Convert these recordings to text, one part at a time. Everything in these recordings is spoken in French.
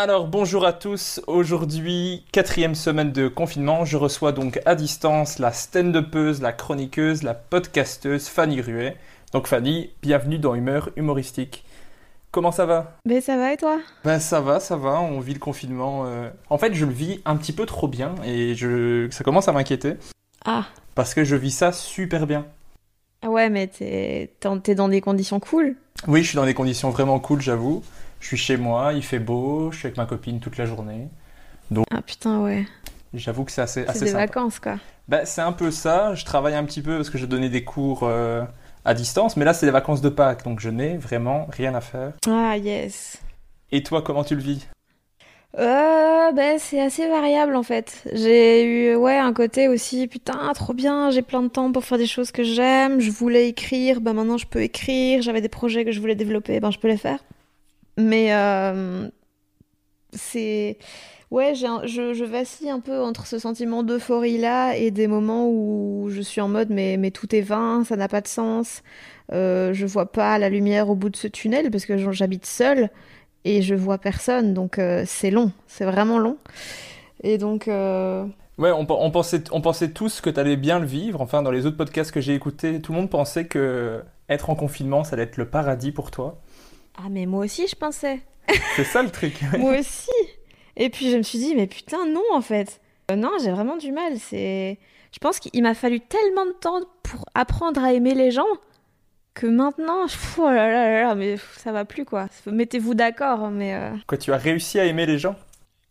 Alors bonjour à tous, aujourd'hui quatrième semaine de confinement, je reçois donc à distance la stand-upeuse, la chroniqueuse, la podcasteuse Fanny Ruet. Donc Fanny, bienvenue dans Humeur humoristique. Comment ça va? Ben ça va et toi? Ben ça va, ça va, on vit le confinement. euh. En fait je le vis un petit peu trop bien et je... ça commence à m'inquiéter Ah, parce que je vis ça super bien. ouais, mais t'es dans des conditions cool. Oui, je suis dans des conditions vraiment cool, j'avoue. Je suis chez moi, il fait beau, je suis avec ma copine toute la journée. Ah putain, ouais. J'avoue que c'est assez, C'est assez des sympa. vacances, quoi. Bah, c'est un peu ça. Je travaille un petit peu parce que je donnais des cours euh, à distance, mais là, c'est les vacances de Pâques, donc je n'ai vraiment rien à faire. Ah, yes. Et toi, comment tu le vis? Euh, ben c'est assez variable, en fait. J'ai eu, ouais, un côté aussi, putain, trop bien, j'ai plein de temps pour faire des choses que j'aime. Je voulais écrire, ben maintenant je peux écrire. J'avais des projets que je voulais développer, ben je peux les faire. Mais euh, c'est... Ouais, je, vacille un peu entre ce sentiment d'euphorie-là et des moments où je suis en mode mais, tout est vain, ça n'a pas de sens. Euh, je vois pas la lumière au bout de ce tunnel parce que j'habite seule et je vois personne, donc euh, c'est long, c'est vraiment long. Et donc, Ouais, on, on pensait, on pensait tous que tu allais bien le vivre. Enfin, dans les autres podcasts que j'ai écoutés, tout le monde pensait que être en confinement, ça allait être le paradis pour toi. Ah mais moi aussi je pensais. C'est ça le truc. Moi aussi. Et puis je me suis dit, mais putain, non, en fait. Euh, non, j'ai vraiment du mal. C'est, je pense qu'il m'a fallu tellement de temps pour apprendre à aimer les gens que maintenant, pff, oh là là là mais ça va plus quoi. Mettez-vous d'accord, mais euh, Quoi, tu as réussi à aimer les gens?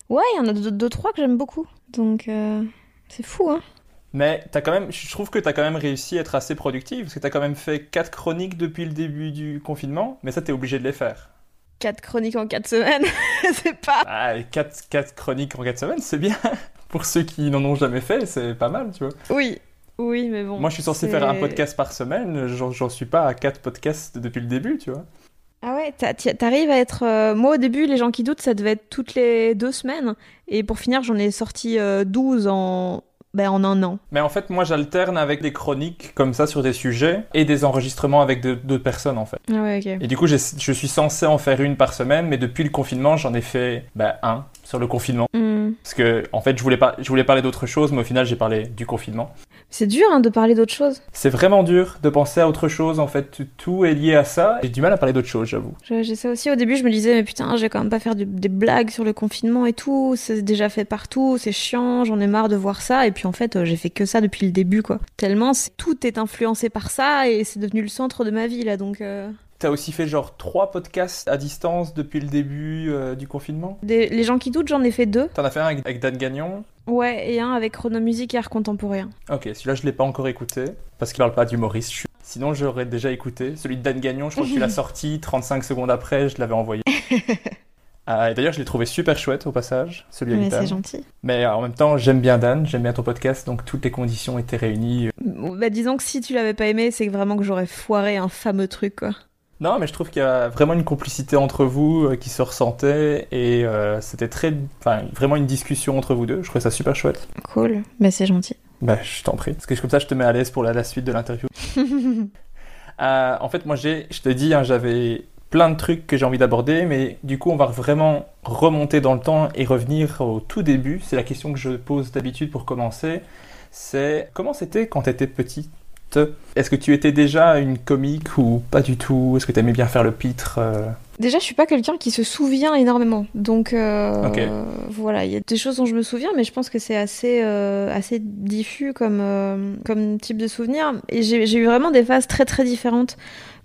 Ouais, il y en a deux, deux, trois que j'aime beaucoup. Donc euh, c'est fou, hein. Mais t'as quand même, je trouve que tu as quand même réussi à être assez productive, parce que tu as quand même fait quatre chroniques depuis le début du confinement, mais ça, tu es obligé de les faire. Quatre chroniques en quatre semaines, c'est pas. Ah, 4, quatre chroniques en 4 semaines, c'est bien. Pour ceux qui n'en ont jamais fait, c'est pas mal, tu vois. Oui, oui, mais bon. Moi, je suis censé faire un podcast par semaine, j'en suis pas à 4 podcasts depuis le début, tu vois. Ah ouais, t'a- t'a- t'arrives à être. euh, Moi, au début, les gens qui doutent, ça devait être toutes les deux semaines. Et pour finir, j'en ai sorti euh, 12 en. Ben, en un an. Mais en fait, moi, j'alterne avec des chroniques comme ça sur des sujets et des enregistrements avec d'autres personnes, en fait. Ah ouais, ok. Et du coup, je suis censé en faire une par semaine, mais depuis le confinement, j'en ai fait bah, un sur le confinement. Hmm. Parce que, en fait, je voulais, pas, je voulais parler d'autre chose, mais au final, j'ai parlé du confinement. C'est dur hein, de parler d'autre chose. C'est vraiment dur de penser à autre chose, en fait. Tout est lié à ça. J'ai du mal à parler d'autre chose, j'avoue. J'ai ça aussi. Au début, je me disais, mais putain, je vais quand même pas faire des blagues sur le confinement et tout. C'est déjà fait partout, c'est chiant, j'en ai marre de voir ça. Et puis en fait, euh, j'ai fait que ça depuis le début, quoi. Tellement tout est influencé par ça et c'est devenu le centre de ma vie, là. Donc, euh, T'as aussi fait genre trois podcasts à distance depuis le début euh, du confinement? Des- les gens qui doutent, j'en ai fait deux. T'en as fait un avec, avec Dan Gagnon Ouais, et un avec chronomusique et art contemporain. Ok, celui-là je l'ai pas encore écouté parce qu'il parle pas d'humoriste. Je- Sinon j'aurais déjà écouté. Celui de Dan Gagnon, je crois que tu l'as sorti 35 secondes après, je l'avais envoyé. Et D'ailleurs, je l'ai trouvé super chouette au passage, celui Mais c'est gentil. Mais en même temps, j'aime bien Dan, j'aime bien ton podcast, donc toutes les conditions étaient réunies. Bah, disons que si tu l'avais pas aimé, c'est vraiment que j'aurais foiré un fameux truc, quoi. Non, mais je trouve qu'il y a vraiment une complicité entre vous euh, qui se ressentait et euh, c'était très, enfin, vraiment une discussion entre vous deux. Je trouvais ça super chouette. Cool, mais c'est gentil. Bah, je t'en prie. Parce que comme ça, je te mets à l'aise pour la, la suite de l'interview. Euh, en fait, moi, j'ai, je te dis, hein, j'avais plein de trucs que j'ai envie d'aborder, mais du coup, on va vraiment remonter dans le temps et revenir au tout début. C'est la question que je pose d'habitude pour commencer. C'est comment c'était quand tu étais Est-ce que tu étais déjà une comique ou pas du tout? Est-ce que tu aimais bien faire le pitre euh? Déjà, je suis pas quelqu'un qui se souvient énormément. Donc, euh, Ok. voilà, il y a des choses dont je me souviens, mais je pense que c'est assez, euh, assez diffus comme, comme type de souvenir. Et j'ai j'ai eu vraiment des phases très, très différentes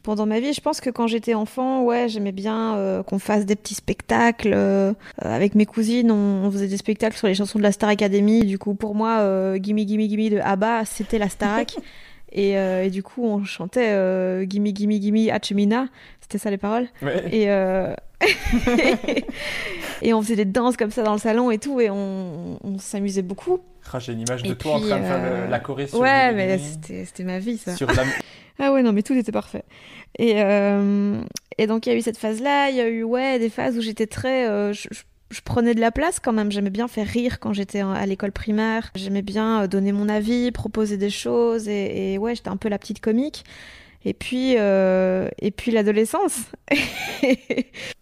pendant ma vie. Je pense que quand j'étais enfant, ouais, j'aimais bien euh, qu'on fasse des petits spectacles. euh, avec mes cousines, on, on faisait des spectacles sur les chansons de la Star Academy. Du coup, pour moi, euh, Gimme Gimme Gimme de ABBA, c'était la Starac. Et, euh, et du coup, on chantait euh, Gimme Gimme Gimme Hachemina. C'était ça les paroles. Ouais. Et, euh, et on faisait des danses comme ça dans le salon et tout, et on, on s'amusait beaucoup. Ah, j'ai une image de Et toi en train de faire euh, la choré sur ouais, mais c'était c'était ma vie, ça. sur la... Ah ouais, non, mais tout était parfait. Et, et donc, il y a eu cette phase-là, il y a eu, ouais, des phases où j'étais très... je, je- je prenais de la place quand même, j'aimais bien faire rire quand j'étais à l'école primaire, j'aimais bien euh, donner mon avis, proposer des choses, et, et ouais, j'étais un peu la petite comique. Et puis, euh, et puis l'adolescence.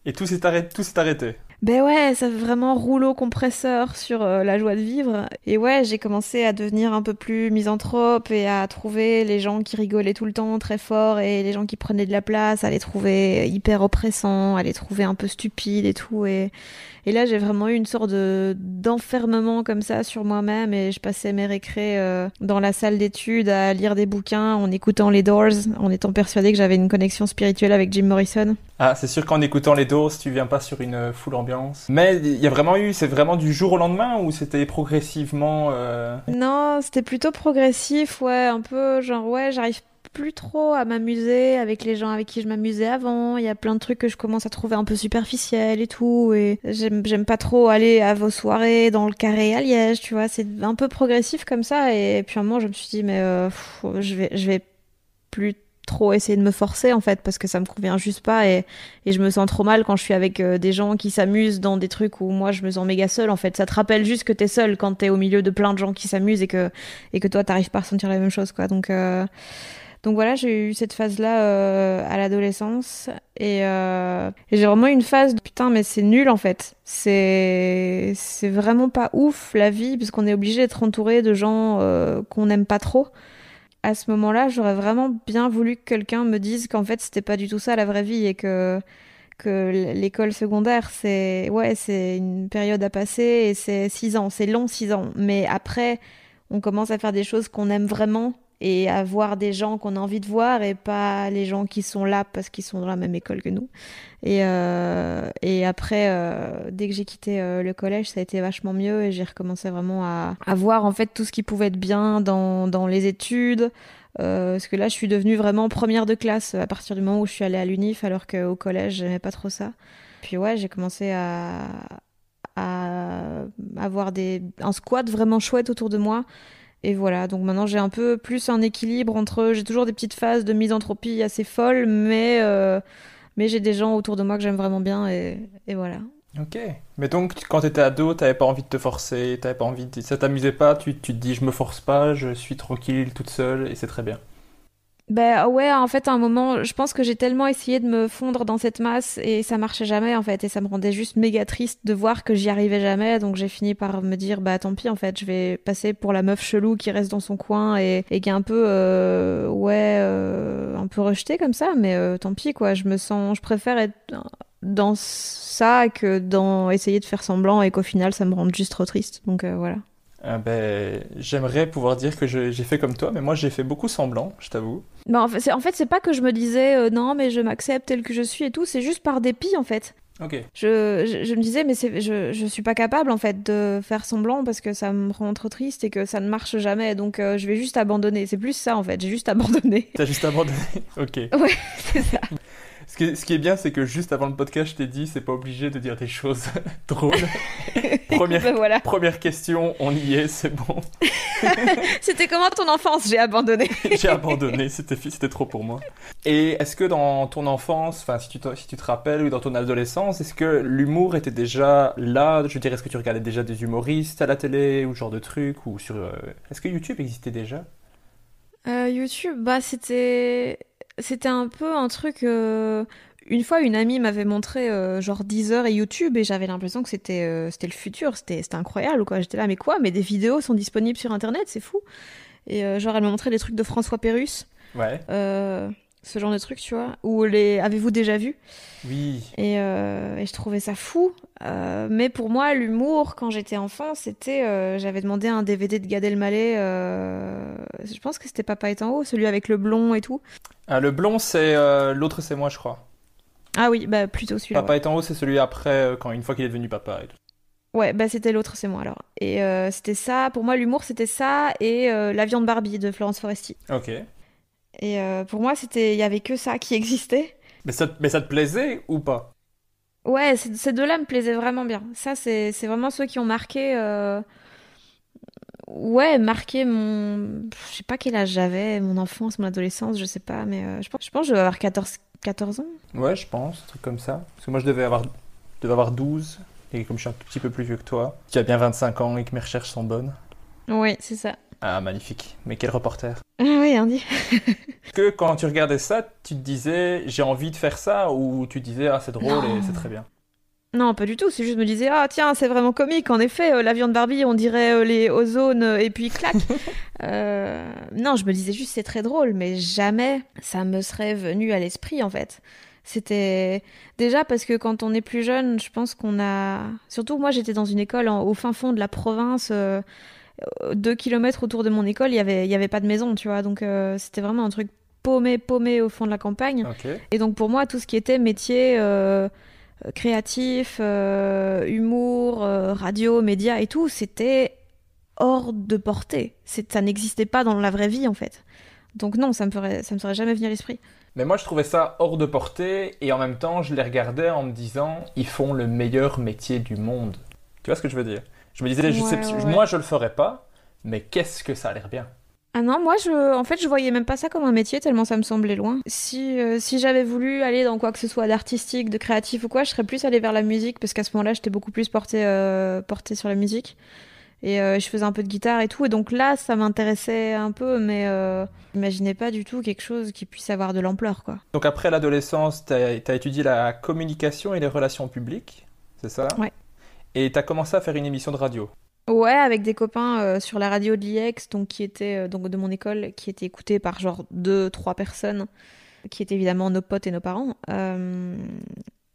Et tout s'est arrêté. Tout s'est arrêté. Ben ouais, ça fait vraiment rouleau compresseur sur euh, la joie de vivre. Et ouais, j'ai commencé à devenir un peu plus misanthrope et à trouver les gens qui rigolaient tout le temps très fort et les gens qui prenaient de la place, à les trouver hyper oppressants, à les trouver un peu stupides et tout. Et, et là, j'ai vraiment eu une sorte de d'enfermement comme ça sur moi-même et je passais mes récrés euh, dans la salle d'études à lire des bouquins en écoutant les Doors, en étant persuadée que j'avais une connexion spirituelle avec Jim Morrison. Ah, c'est sûr qu'en écoutant les Doors, tu viens pas sur une euh, full ambiance. Mais il y a vraiment eu, c'est vraiment du jour au lendemain ou c'était progressivement euh, Non, c'était plutôt progressif, ouais, un peu genre ouais, j'arrive plus trop à m'amuser avec les gens avec qui je m'amusais avant. Il y a plein de trucs que je commence à trouver un peu superficiels et tout, et j'aime pas trop aller à vos soirées dans le carré à Liège, tu vois. C'est un peu progressif comme ça, et puis à un moment je me suis dit mais euh, je vais je vais plus trop essayer de me forcer en fait parce que ça me convient juste pas et, et je me sens trop mal quand je suis avec euh, des gens qui s'amusent dans des trucs où moi je me sens méga seule en fait ça te rappelle juste que t'es seule quand t'es au milieu de plein de gens qui s'amusent et que et que toi t'arrives pas à ressentir la même chose quoi donc euh, donc voilà j'ai eu cette phase là à l'adolescence. Et, euh, j'ai vraiment une phase de putain mais c'est nul en fait. C'est c'est vraiment pas ouf la vie parce qu'on est obligé d'être entouré de gens euh, qu'on n'aime pas trop. À ce moment-là, j'aurais vraiment bien voulu que quelqu'un me dise qu'en fait, c'était pas du tout ça la vraie vie et que que l'école secondaire, c'est ouais, c'est une période à passer et c'est six ans, c'est long six ans. Mais après, on commence à faire des choses qu'on aime vraiment et à voir des gens qu'on a envie de voir et pas les gens qui sont là parce qu'ils sont dans la même école que nous. Et, euh, et après, euh, dès que j'ai quitté euh, le collège, ça a été vachement mieux et j'ai recommencé vraiment à, à voir en fait tout ce qui pouvait être bien dans, dans les études. Euh, parce que là, je suis devenue vraiment première de classe à partir du moment où je suis allée à l'UNIF, alors qu'au collège, j'aimais pas trop ça. Puis ouais, j'ai commencé à, à avoir des, un squat vraiment chouette autour de moi. Et voilà, donc maintenant j'ai un peu plus un équilibre entre. J'ai toujours des petites phases de misanthropie assez folles, mais, euh, mais j'ai des gens autour de moi que j'aime vraiment bien, et, voilà. Ok. Mais donc, quand t'étais ado, t'avais pas envie de te forcer, t'avais pas envie de... ça t'amusait pas, tu, tu te dis je me force pas, je suis tranquille toute seule et c'est très bien. Ben ouais, en fait, à un moment, je pense que j'ai tellement essayé de me fondre dans cette masse et ça marchait jamais en fait, et ça me rendait juste méga triste de voir que j'y arrivais jamais. Donc j'ai fini par me dire bah tant pis en fait, je vais passer pour la meuf chelou qui reste dans son coin et, qui est un peu euh, ouais euh, un peu rejetée comme ça, mais euh, tant pis quoi. Je me sens, je préfère être dans ça que dans essayer de faire semblant et qu'au final ça me rende juste trop triste. Donc euh, voilà. Ah ben, j'aimerais pouvoir dire que j'ai fait comme toi, mais moi j'ai fait beaucoup semblant, je t'avoue. Bah, en fait, c'est en fait, pas que je me disais euh, non, mais je m'accepte tel que je suis et tout, c'est juste par dépit en fait. Ok. Je, je, je me disais, mais je, je suis pas capable en fait de faire semblant parce que ça me rend trop triste et que ça ne marche jamais. Donc euh, je vais juste abandonner. C'est plus ça en fait. J'ai juste abandonné. T'as juste abandonné Ok. Ouais, c'est ça. Ce qui, est, ce qui est bien, c'est que juste avant le podcast, je t'ai dit, c'est pas obligé de dire des choses drôles. première, Ben voilà. première question, on y est, c'est bon. C'était comment ton enfance? J'ai abandonné. J'ai abandonné, c'était c'était trop pour moi. Et est-ce que dans ton enfance, enfin si tu te, si tu te rappelles, ou dans ton adolescence, est-ce que l'humour était déjà là? Je veux dire, est-ce que tu regardais déjà des humoristes à la télé ou ce genre de ou sur euh, Est-ce que YouTube existait déjà? Euh, YouTube, bah c'était c'était un peu un truc. euh, Une fois, une amie m'avait montré euh, genre Deezer et YouTube et j'avais l'impression que c'était euh, c'était le futur, c'était incroyable quoi. J'étais là, mais quoi? Mais des vidéos sont disponibles sur internet, c'est fou. Et genre, elle m'a montré des trucs de François Pérus, Ouais. Ce genre de trucs, tu vois. Ou les avez-vous déjà vu? Oui. et, euh, et je trouvais ça fou. Euh, mais pour moi, l'humour, quand j'étais enfant, c'était. euh, J'avais demandé un DVD de Gad Elmaleh. je pense que c'était Papa est en haut, celui avec le blond et tout. Ah, le blond, c'est l'autre, c'est moi, je crois. Ah oui, bah plutôt celui-là. Papa ouais. est en haut, c'est celui après, quand une fois qu'il est devenu papa. Et tout. Ouais, bah c'était l'autre, c'est moi alors. Et c'était ça. Pour moi, l'humour, c'était ça et La viande Barbie de Florence Foresti. Ok. Et euh, pour moi, c'était, il y avait que ça qui existait. Mais ça, mais ça te plaisait ou pas? Ouais, ces deux-là me plaisaient vraiment bien. Ça, c'est c'est vraiment ceux qui ont marqué. euh, Ouais, marqué mon. Je sais pas quel âge j'avais, mon enfance, mon adolescence, je sais pas, mais euh, je pense, je pense que je devais avoir 14, 14 ans. Ouais, je pense, un truc comme ça. Parce que moi, je devais avoir, je devais avoir 12. Et comme je suis un tout petit peu plus vieux que toi, tu as bien 25 ans et que mes recherches sont bonnes. Oui, c'est ça. Ah, magnifique. Mais quel reporter. Ah oui, Andy. Que quand tu regardais ça, tu te disais j'ai envie de faire ça ou tu disais ah c'est drôle et c'est très bien Non, pas du tout. C'est juste me disais, ah tiens, c'est vraiment comique. En effet, euh, la viande Barbie, on dirait euh, les ozones euh, et puis clac. Euh, non, je me disais juste c'est très drôle, mais jamais ça me serait venu à l'esprit en fait. C'était déjà parce que quand on est plus jeune, je pense qu'on a. Surtout moi, j'étais dans une école en- au fin fond de la province. Euh, deux kilomètres autour de mon école, il y avait, il y avait pas de maison, tu vois. Donc euh, c'était vraiment un truc paumé, paumé au fond de la campagne. Et donc pour moi, tout ce qui était métier euh, créatif, euh, humour, radio, médias et tout, c'était hors de portée. C'est, ça n'existait pas dans la vraie vie en fait. Donc non, ça me ferait, ça me serait jamais venu à l'esprit. Mais moi je trouvais ça hors de portée et en même temps je les regardais en me disant ils font le meilleur métier du monde. Tu vois ce que je veux dire? Je me disais je sais, Ouais, ouais. moi je le ferais pas, mais qu'est-ce que ça a l'air bien. Ah non, moi je, en fait, je voyais même pas ça comme un métier tellement ça me semblait loin. Si, euh, si j'avais voulu aller dans quoi que ce soit d'artistique, de créatif ou quoi, je serais plus allée vers la musique parce qu'à ce moment-là, j'étais beaucoup plus portée, euh, portée sur la musique. Et euh, je faisais un peu de guitare et tout. Et donc là, ça m'intéressait un peu, mais j'imaginais pas du tout quelque chose qui puisse avoir de l'ampleur, quoi. Donc après l'adolescence, tu as, étudié la communication et les relations publiques, c'est ça? Ouais. Et tu as commencé à faire une émission de radio. Ouais, avec des copains euh, sur la radio de l'IEX, donc qui était euh, de mon école, qui était écoutée par genre deux, trois personnes, qui étaient évidemment nos potes et nos parents. Euh,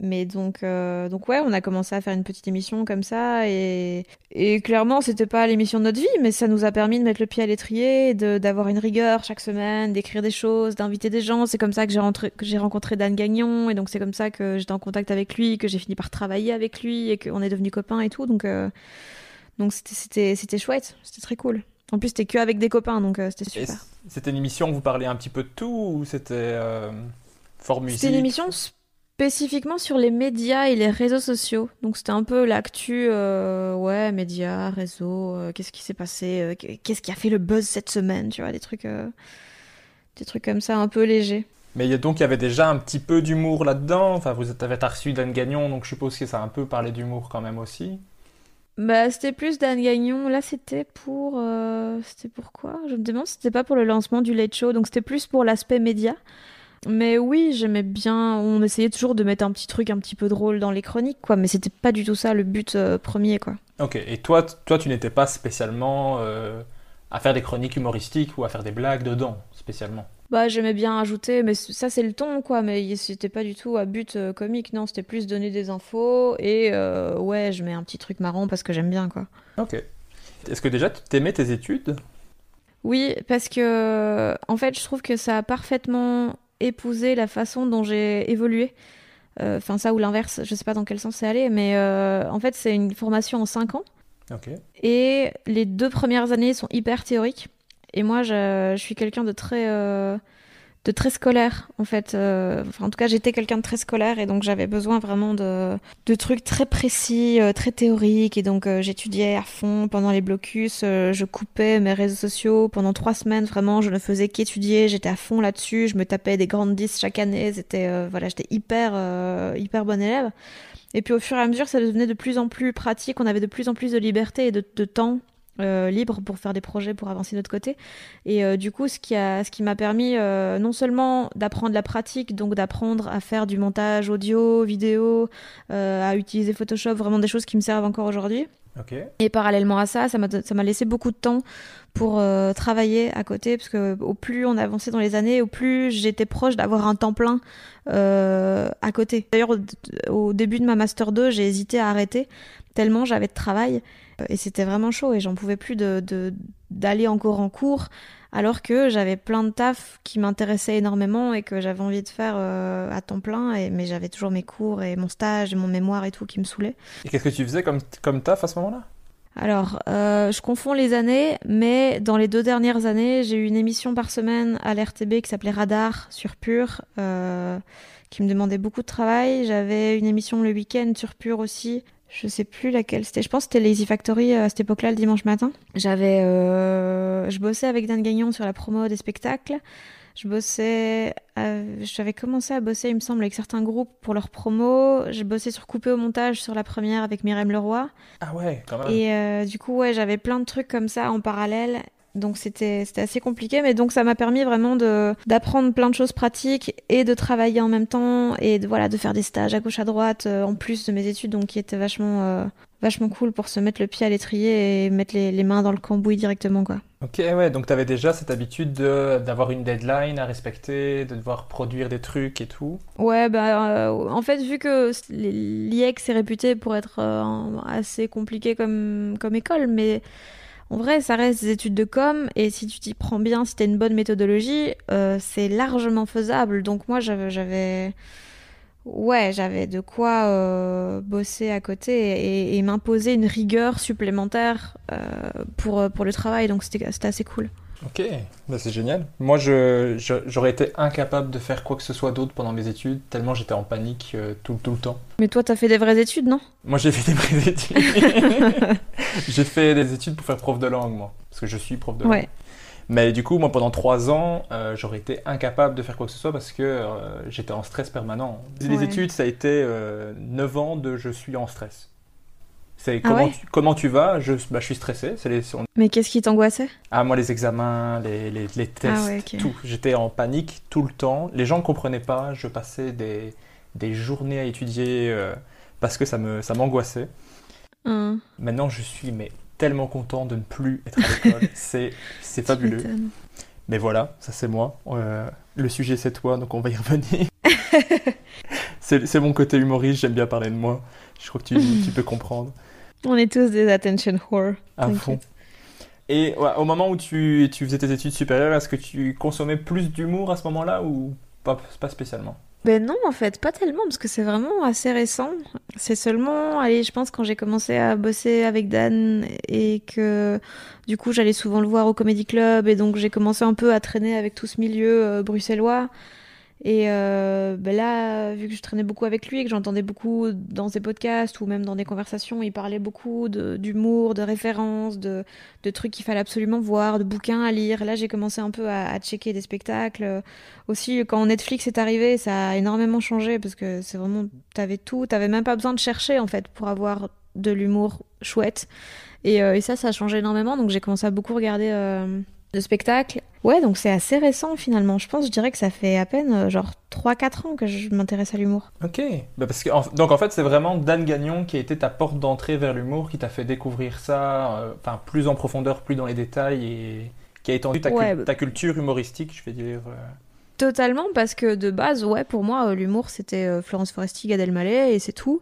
mais donc, euh, donc ouais, on a commencé à faire une petite émission comme ça, et, et clairement, c'était pas l'émission de notre vie, mais ça nous a permis de mettre le pied à l'étrier, d'avoir une rigueur chaque semaine, d'écrire des choses, d'inviter des gens. C'est comme ça que j'ai rencontré Dan Gagnon, et donc c'est comme ça que j'étais en contact avec lui, que j'ai fini par travailler avec lui, et qu'on est devenus copains et tout. Donc euh, donc c'était chouette, c'était très cool. En plus c'était que avec des copains donc euh, c'était super. C'était une émission où vous parliez un petit peu de tout ou c'était fort musique C'était une émission spécifiquement sur les médias et les réseaux sociaux. Donc c'était un peu l'actu euh, ouais, médias, réseaux, euh, qu'est-ce qui s'est passé, euh, qu'est-ce qui a fait le buzz cette semaine, tu vois, des trucs des trucs comme ça un peu légers. Mais donc il y avait déjà un petit peu d'humour là-dedans. Enfin, vous avez reçu Dan Gagnon, donc je suppose que ça a un peu parlé d'humour quand même aussi. Bah, c'était plus Dan Gagnon. Là, c'était pour. euh, C'était pour quoi? Je me demande si c'était pas pour le lancement du Late Show. Donc, c'était plus pour l'aspect média. Mais oui, j'aimais bien. On essayait toujours de mettre un petit truc un petit peu drôle dans les chroniques, quoi. Mais c'était pas du tout ça le but euh, premier, quoi. Ok, et toi, toi tu n'étais pas spécialement euh, à faire des chroniques humoristiques ou à faire des blagues dedans, spécialement? Bah, j'aimais bien ajouter, mais ça, c'est le ton, quoi. Mais c'était pas du tout à but euh, comique, non. C'était plus donner des infos. Et ouais, je mets un petit truc marrant parce que j'aime bien, quoi. Ok. Est-ce que déjà tu t'aimais tes études? Oui, parce que en fait, je trouve que ça a parfaitement épousé la façon dont j'ai évolué. Enfin, ça ou l'inverse, je sais pas dans quel sens c'est allé, mais en fait, c'est une formation en 5 ans. Et les deux premières années sont hyper théoriques. Et moi, je, je suis quelqu'un de très de très scolaire en fait. Euh, en tout cas, j'étais quelqu'un de très scolaire et donc j'avais besoin vraiment de, de trucs très précis, euh, très théoriques. Et donc euh, j'étudiais à fond pendant les blocus. je coupais mes réseaux sociaux pendant trois semaines. Vraiment, je ne faisais qu'étudier. J'étais à fond là-dessus. Je me tapais des grandes 10 chaque année. C'était voilà, j'étais hyper hyper bonne élève. Et puis au fur et à mesure, ça devenait de plus en plus pratique. On avait de plus en plus de liberté et de, de temps euh, libre pour faire des projets pour avancer de notre côté. Et euh, du coup ce qui a ce qui m'a permis euh, non seulement d'apprendre la pratique donc d'apprendre à faire du montage audio vidéo à utiliser Photoshop vraiment des choses qui me servent encore aujourd'hui. Et parallèlement à ça ça m'a ça m'a laissé beaucoup de temps pour travailler à côté parce que au plus on avançait dans les années au plus j'étais proche d'avoir un temps plein à côté. D'ailleurs au, au, début de ma master 2 j'ai hésité à arrêter tellement j'avais de travail euh, et c'était vraiment chaud et j'en pouvais plus de, d'aller encore en cours alors que j'avais plein de taf qui m'intéressaient énormément et que j'avais envie de faire euh, à temps plein, et, mais j'avais toujours mes cours et mon stage et mon mémoire et tout qui me saoulait. Et qu'est-ce que tu faisais comme, comme taf à ce moment-là? Alors, euh, je confonds les années, mais dans les deux dernières années, j'ai eu une émission par semaine à l'RTB qui s'appelait Radar sur Pure, qui me demandait beaucoup de travail. J'avais une émission le week-end sur Pure aussi, je sais plus laquelle c'était. Je pense que c'était Lazy Factory euh, à cette époque-là, le dimanche matin. J'avais, euh, je bossais avec Dan Gagnon sur la promo des spectacles. Je bossais, j'avais commencé à bosser, il me semble, avec certains groupes pour leur promo. J'ai bossé sur Coupé au montage sur la première avec Myriam Leroy. Ah ouais, quand même. Et euh, du coup, ouais, j'avais plein de trucs comme ça en parallèle. Donc c'était assez compliqué, mais donc ça m'a permis vraiment d'apprendre plein de choses pratiques et de travailler en même temps et de, voilà, de faire des stages à gauche à droite euh, en plus de mes études, donc qui étaient vachement, euh, vachement cool pour se mettre le pied à l'étrier et mettre les, les, mains dans le cambouis directement. Quoi. Ok, ouais, donc tu avais déjà cette habitude d'avoir une deadline à respecter, de devoir produire des trucs et tout? Ouais, bah euh, en fait, vu que l'IEX est réputé pour être assez compliqué comme, comme école, mais en vrai, ça reste des études de com, et si tu t'y prends bien, si t'as une bonne méthodologie, euh, c'est largement faisable. Donc moi, j'avais... Ouais, j'avais de quoi euh, bosser à côté et, m'imposer une rigueur supplémentaire euh, pour, pour le travail, donc c'était assez cool. Ok, bah, c'est génial. Moi, j'aurais je, été incapable de faire quoi que ce soit d'autre pendant mes études, tellement j'étais en panique euh, tout, tout, le temps. Mais toi, t'as fait des vraies études, non? Moi, j'ai fait des vraies études. j'ai fait des études pour faire prof de langue, moi, parce que je suis prof de langue. Ouais. Mais du coup, moi, pendant trois ans, euh, j'aurais été incapable de faire quoi que ce soit parce que euh, j'étais en stress permanent. Les études, ça a été neuf ans de je suis en stress. C'est ah comment, tu, comment tu vas je, bah, je suis stressé. Les, Mais qu'est-ce qui t'angoissait? Ah, moi, les examens, les, les, les tests, ah tout. J'étais en panique tout le temps. Les gens ne comprenaient pas. Je passais des, des journées à étudier euh, parce que ça m'angoissait. Me, ça hum. Maintenant, je suis mais, tellement content de ne plus être à l'école. c'est fabuleux. Mais voilà, ça c'est moi. Euh, le sujet c'est toi, donc on va y revenir. c'est mon côté humoriste, j'aime bien parler de moi. Je crois que tu, tu peux comprendre. On est tous des attention whore. À fond. Et au moment où tu, tu, faisais tes études supérieures, est-ce que tu consommais plus d'humour à ce moment-là ou pas, pas spécialement? Ben non, en fait, pas tellement, parce que c'est vraiment assez récent. C'est seulement, allez, je pense quand j'ai commencé à bosser avec Dan et que du coup j'allais souvent le voir au Comedy Club et donc j'ai commencé un peu à traîner avec tout ce milieu euh, bruxellois. Et euh, ben là, vu que je traînais beaucoup avec lui que j'entendais beaucoup dans ses podcasts ou même dans des conversations, il parlait beaucoup d'humour, de, références, de, trucs qu'il fallait absolument voir, de bouquins à lire. Là, j'ai commencé un peu à, checker des spectacles. Aussi, quand Netflix est arrivé, ça a énormément changé parce que c'est vraiment, t'avais tout, t'avais même pas besoin de chercher en fait pour avoir de l'humour chouette. Et, euh, ça, ça a changé énormément. Donc j'ai commencé à beaucoup regarder euh, de spectacle. Ouais, donc c'est assez récent finalement. Je pense, je dirais que ça fait à peine euh, genre 3-4 ans que je m'intéresse à l'humour. Ok. Bah parce que, donc en fait, c'est vraiment Dan Gagnon qui a été ta porte d'entrée vers l'humour, qui t'a fait découvrir ça, euh, enfin plus en profondeur, plus dans les détails et qui a étendu ta, ta culture humoristique, je vais dire. Euh. Totalement, parce que de base, ouais, pour moi, l'humour c'était Florence Foresti, Gad Elmaleh et c'est tout.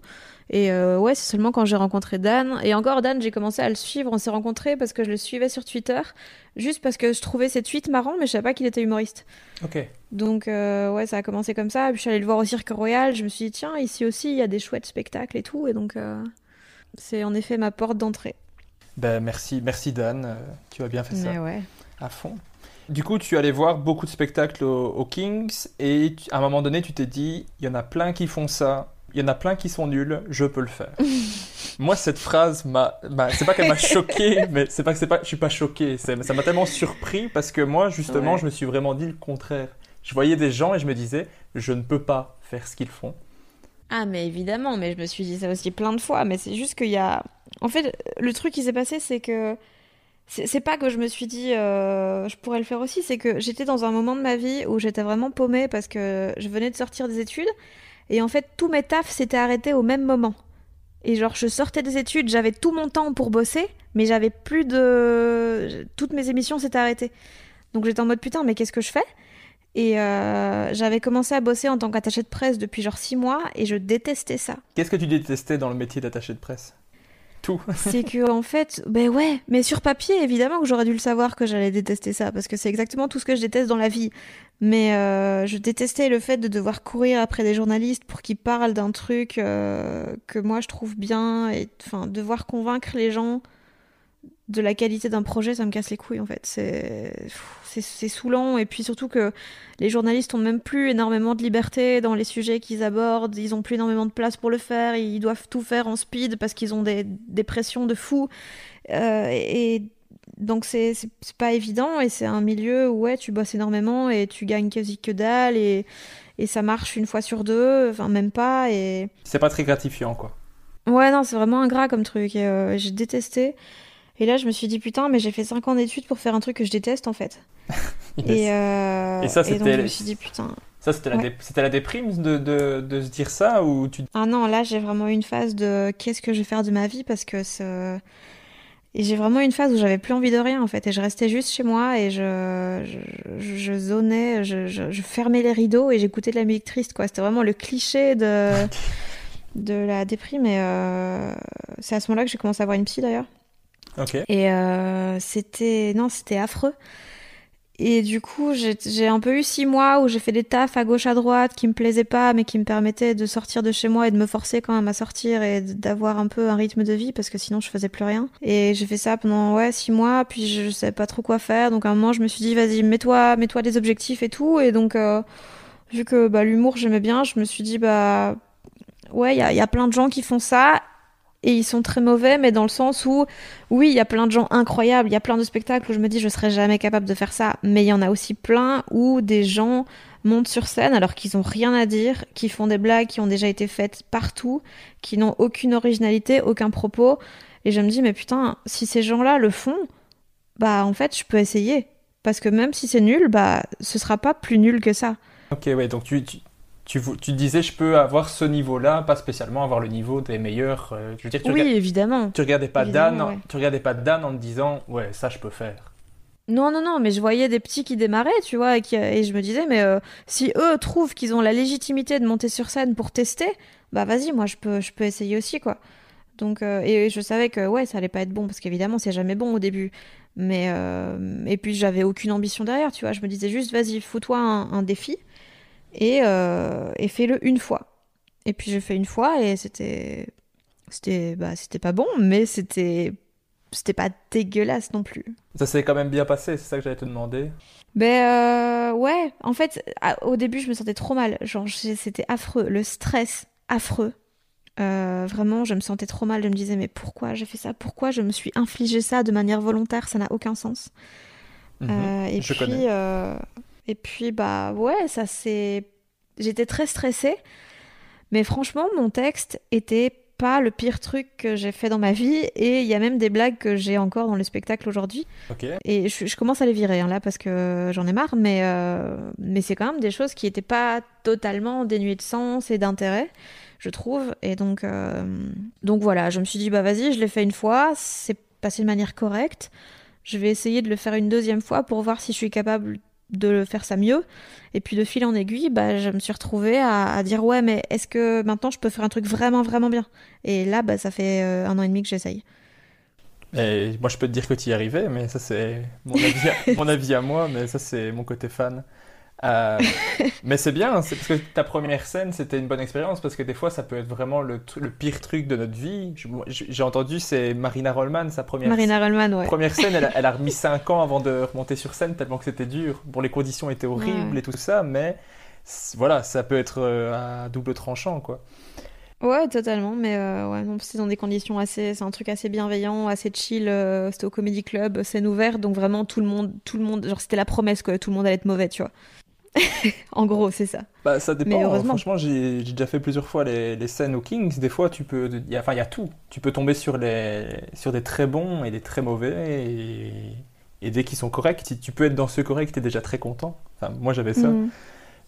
Et euh, ouais, c'est seulement quand j'ai rencontré Dan. Et encore, Dan, j'ai commencé à le suivre. On s'est rencontrés parce que je le suivais sur Twitter. Juste parce que je trouvais ses tweets marrants, mais je savais pas qu'il était humoriste. Ok. Donc, euh, ouais, ça a commencé comme ça. Puis je suis allée le voir au Cirque Royal. Je me suis dit, tiens, ici aussi, il y a des chouettes spectacles et tout. Et donc, euh, c'est en effet ma porte d'entrée. Ben, merci, merci Dan. tu as bien fait ça. Mais ouais. À fond. Du coup, tu allais voir beaucoup de spectacles au, au Kings et tu- à un moment donné, tu t'es dit, il y en a plein qui font ça, il y en a plein qui sont nuls, je peux le faire. Moi, cette phrase m'a, c'est pas qu'elle m'a choqué, mais c'est pas que c'est pas, je suis pas choqué, ça m'a tellement surpris parce que moi, justement, Ouais. je me suis vraiment dit le contraire. Je voyais des gens et je me disais, je ne peux pas faire ce qu'ils font. Ah, mais évidemment, mais je me suis dit ça aussi plein de fois, mais c'est juste qu'il y a. En fait, le truc qui s'est passé, c'est que. C'est c'est pas que je me suis dit euh, je pourrais le faire aussi, c'est que j'étais dans un moment de ma vie où j'étais vraiment paumée parce que je venais de sortir des études et en fait tous mes tafs s'étaient arrêtés au même moment. Et genre je sortais des études, j'avais tout mon temps pour bosser, mais j'avais plus de. Toutes mes émissions s'étaient arrêtées. Donc j'étais en mode putain, mais qu'est-ce que je fais? Et euh, j'avais commencé à bosser en tant qu'attaché de presse depuis genre six mois et je détestais ça. Qu'est-ce que tu détestais dans le métier d'attaché de presse? C'est que en fait, ben ouais, mais sur papier, évidemment que j'aurais dû le savoir que j'allais détester ça parce que c'est exactement tout ce que je déteste dans la vie. Mais euh, je détestais le fait de devoir courir après des journalistes pour qu'ils parlent d'un truc euh, que moi je trouve bien et enfin devoir convaincre les gens de la qualité d'un projet, ça me casse les couilles en fait. C'est saoulant et puis surtout que les journalistes ont même plus énormément de liberté dans les sujets qu'ils abordent, ils ont plus énormément de place pour le faire, ils doivent tout faire en speed parce qu'ils ont des, des pressions de fou. Euh, et, donc c'est pas évident et c'est un milieu où ouais, tu bosses énormément et tu gagnes quasi que dalle et, et ça marche une fois sur deux, enfin même pas et C'est pas très gratifiant, quoi. Ouais, non, c'est vraiment ingrat comme truc. Euh, j'ai détesté. Et là, je me suis dit, putain, mais j'ai fait 5 ans d'études pour faire un truc que je déteste, en fait. Yes. Et, euh, Et ça, donc, c'était- je me suis dit, putain. Ça, c'était la, Ouais. dé- c'était la déprime de, de, de se dire ça ou tu Ah non, là, j'ai vraiment eu une phase de qu'est-ce que je vais faire de ma vie parce que ce... Et j'ai vraiment eu une phase où j'avais plus envie de rien, en fait. Et je restais juste chez moi et je, je, je, je zonais, je, je, je fermais les rideaux et j'écoutais de la musique triste, quoi. C'était vraiment le cliché de, de la déprime. Et euh, c'est à ce moment-là que j'ai commencé à avoir une psy, d'ailleurs. Ok. Et euh, c'était non, c'était affreux. Et du coup, j'ai un peu eu six mois où j'ai fait des tafs à gauche à droite qui me plaisaient pas, mais qui me permettaient de sortir de chez moi et de me forcer quand même à sortir et d'avoir un peu un rythme de vie parce que sinon je faisais plus rien. Et j'ai fait ça pendant ouais six mois, puis je, je savais pas trop quoi faire. Donc à un moment, je me suis dit vas-y, mets-toi, mets-toi des objectifs et tout. Et donc euh, vu que bah, l'humour j'aimais bien, je me suis dit bah ouais, il y a, il y a plein de gens qui font ça et ils sont très mauvais, mais dans le sens où, oui, il y a plein de gens incroyables, il y a plein de spectacles où je me dis je serais jamais capable de faire ça, mais il y en a aussi plein où des gens montent sur scène alors qu'ils ont rien à dire, qui font des blagues qui ont déjà été faites partout, qui n'ont aucune originalité, aucun propos, et je me dis mais putain, si ces gens-là le font, bah en fait je peux essayer, parce que même si c'est nul, bah ce sera pas plus nul que ça. Ok, ouais, donc tu, tu, tu, disais, je peux avoir ce niveau-là, pas spécialement avoir le niveau des meilleurs. euh, je veux dire, tu, Oui, regardes- évidemment. tu regardais pas évidemment, Dan, ouais. tu regardais pas Dan en te disant, ouais, ça je peux faire. Non, non, non, mais je voyais des petits qui démarraient, tu vois, et, qui- et je me disais, mais euh, si eux trouvent qu'ils ont la légitimité de monter sur scène pour tester, bah vas-y, moi je peux, je peux essayer aussi, quoi. Donc, euh, et je savais que ouais, ça allait pas être bon, parce qu'évidemment, c'est jamais bon au début. Mais, euh, et puis j'avais aucune ambition derrière, tu vois. Je me disais juste, vas-y, fous-toi un, un défi et, euh, et fais-le une fois. Et puis j'ai fait une fois et c'était, c'était, bah, c'était pas bon, mais c'était, c'était pas dégueulasse non plus. Ça s'est quand même bien passé, c'est ça que j'allais te demander. Ben euh, ouais, en fait, à- au début, je me sentais trop mal. Genre, c'était affreux, le stress affreux. Euh, vraiment, je me sentais trop mal. Je me disais, mais pourquoi j'ai fait ça? Pourquoi je me suis infligé ça de manière volontaire? Ça n'a aucun sens. Mhm. Euh, et je puis, connais. Et puis, bah ouais, ça c'est. J'étais très stressée, mais franchement, mon texte était pas le pire truc que j'ai fait dans ma vie, et il y a même des blagues que j'ai encore dans le spectacle aujourd'hui. Ok. Et je, je commence à les virer hein, là parce que j'en ai marre, mais, euh, mais c'est quand même des choses qui n'étaient pas totalement dénuées de sens et d'intérêt, je trouve. Et donc, euh, donc voilà, je me suis dit, bah vas-y, je l'ai fait une fois, c'est passé de manière correcte. Je vais essayer de le faire une deuxième fois pour voir si je suis capable de faire ça mieux. Et puis de fil en aiguille, bah, je me suis retrouvée à, dire ouais, mais est-ce que maintenant je peux faire un truc vraiment, vraiment bien? Et là, bah, ça fait euh, un an et demi que j'essaye. Et moi, je peux te dire que tu y arrivais, mais ça, c'est mon avis, mon avis à moi, mais ça, c'est mon côté fan. Euh, mais c'est bien, c'est parce que ta première scène, c'était une bonne expérience, parce que des fois, ça peut être vraiment le, le pire truc de notre vie. J'ai entendu, c'est Marina Rollman, sa première, Marina Rollman, ouais. première scène. Elle, elle, a remis 5 ans avant de remonter sur scène, tellement que c'était dur. Bon, les conditions étaient horribles et tout ça, mais voilà, ça peut être euh, à double tranchant, quoi. Ouais, totalement, mais euh, ouais, c'est dans des conditions assez, c'est un truc assez bienveillant, assez chill. c'était au Comedy Club, scène ouverte, donc vraiment tout le monde, tout le monde, genre c'était la promesse que tout le monde allait être mauvais, tu vois. en gros, c'est ça. Bah, ça dépend. Franchement, j'ai déjà fait plusieurs fois les, scènes aux Kings. Des fois, tu peux. Il y a, enfin, il y a tout. Tu peux tomber sur, les, sur des très bons et des très mauvais. Et, et dès qu'ils sont corrects, tu peux être dans ce correct, tu es déjà très content. Enfin, moi, j'avais ça. Mm.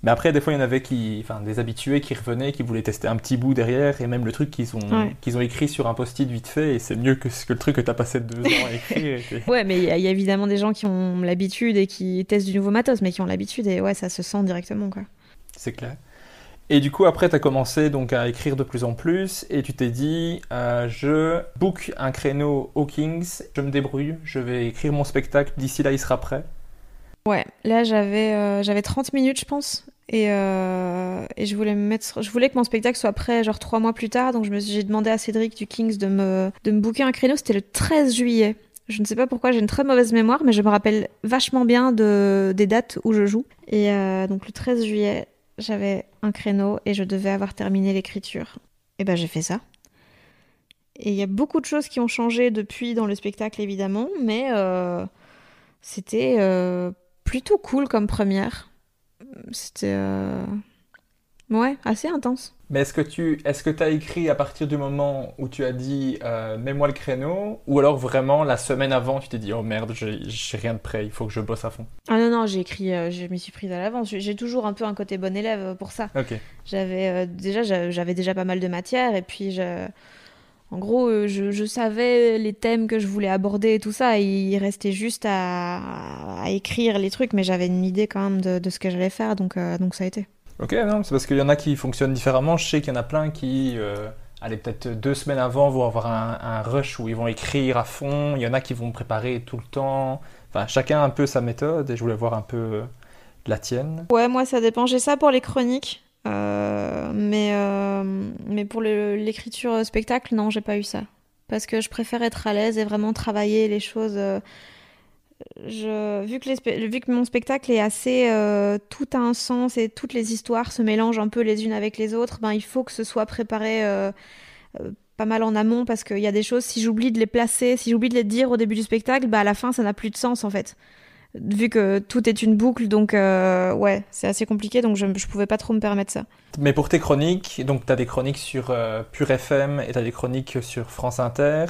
Mais après, des fois, il y en avait qui, enfin, des habitués qui revenaient, qui voulaient tester un petit bout derrière, et même le truc qu'ils ont, qu'ils ont écrit sur un post-it vite fait, et c'est mieux que, que le truc que tu as passé deux ans à écrire. ouais, mais il y, a évidemment des gens qui ont l'habitude et qui testent du nouveau matos, mais qui ont l'habitude, et ouais, ça se sent directement, quoi. C'est clair. Et du coup, après, tu as commencé donc à écrire de plus en plus, et tu t'es dit, euh, je book un créneau au Kings, je me débrouille, je vais écrire mon spectacle, d'ici là, il sera prêt. Ouais, là j'avais euh, j'avais 30 minutes je pense et, euh, et je voulais me mettre je voulais que mon spectacle soit prêt genre trois mois plus tard donc j'ai demandé à Cédric du Kings de me de me booker un créneau c'était le 13 juillet. Je ne sais pas pourquoi j'ai une très mauvaise mémoire mais je me rappelle vachement bien de des dates où je joue et euh, donc le 13 juillet j'avais un créneau et je devais avoir terminé l'écriture. Et ben j'ai fait ça. Et il y a beaucoup de choses qui ont changé depuis dans le spectacle évidemment mais c'était plutôt cool comme première. C'était euh, ouais, assez intense. Mais est-ce que tu est-ce que as écrit à partir du moment où tu as dit euh, mets-moi le créneau ou alors vraiment la semaine avant tu t'es dit oh merde j'ai rien de prêt il faut que je bosse à fond? Ah non non j'ai écrit euh, je m'y suis prise à l'avance j'ai toujours un peu un côté bon élève pour ça. Ok. J'avais déjà j'avais déjà pas mal de matière et puis je en gros, euh, je, savais les thèmes que je voulais aborder et tout ça. il restait juste à, écrire les trucs, mais j'avais une idée quand même de, ce que j'allais faire, donc, euh, donc ça a été. Ok, non, c'est parce qu'il y en a qui fonctionnent différemment. Je sais qu'il y en a plein qui, euh, allez, peut-être deux semaines avant, vont avoir un, rush où ils vont écrire à fond. Il y en a qui vont préparer tout le temps. Enfin, chacun a un peu sa méthode et je voulais voir un peu la tienne. Ouais, moi ça dépend. J'ai ça pour les chroniques. Euh, mais, euh, mais pour l'écriture spectacle, non, j'ai pas eu ça. Parce que je préfère être à l'aise et vraiment travailler les choses. Euh, je, vu, que vu que mon spectacle est assez. tout a un sens et toutes les histoires se mélangent un peu les unes avec les autres, ben, il faut que ce soit préparé pas mal en amont parce qu'il y a des choses, si j'oublie de les placer, si j'oublie de les dire au début du spectacle, bah à la fin ça n'a plus de sens en fait vu que tout est une boucle, donc euh, ouais, c'est assez compliqué, donc je, je pouvais pas trop me permettre ça. Mais pour tes chroniques, donc tu as des chroniques sur euh, Pure FM et tu as des chroniques sur France Inter.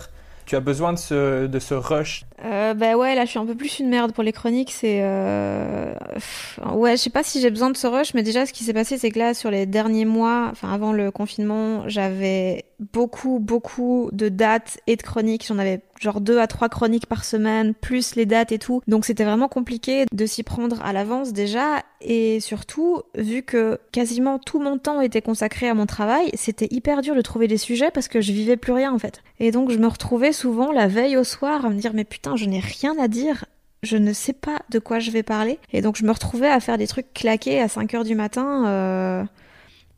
Tu as besoin de ce, de ce rush euh, Bah ouais, là je suis un peu plus une merde pour les chroniques. C'est euh... ouais, je sais pas si j'ai besoin de ce rush, mais déjà ce qui s'est passé, c'est que là sur les derniers mois, enfin avant le confinement, j'avais beaucoup beaucoup de dates et de chroniques. J'en avais genre deux à trois chroniques par semaine, plus les dates et tout. Donc c'était vraiment compliqué de s'y prendre à l'avance déjà. Et surtout, vu que quasiment tout mon temps était consacré à mon travail, c'était hyper dur de trouver des sujets parce que je vivais plus rien en fait. Et donc je me retrouvais souvent la veille au soir à me dire mais putain je n'ai rien à dire je ne sais pas de quoi je vais parler. Et donc je me retrouvais à faire des trucs claqués à 5 heures du matin. Euh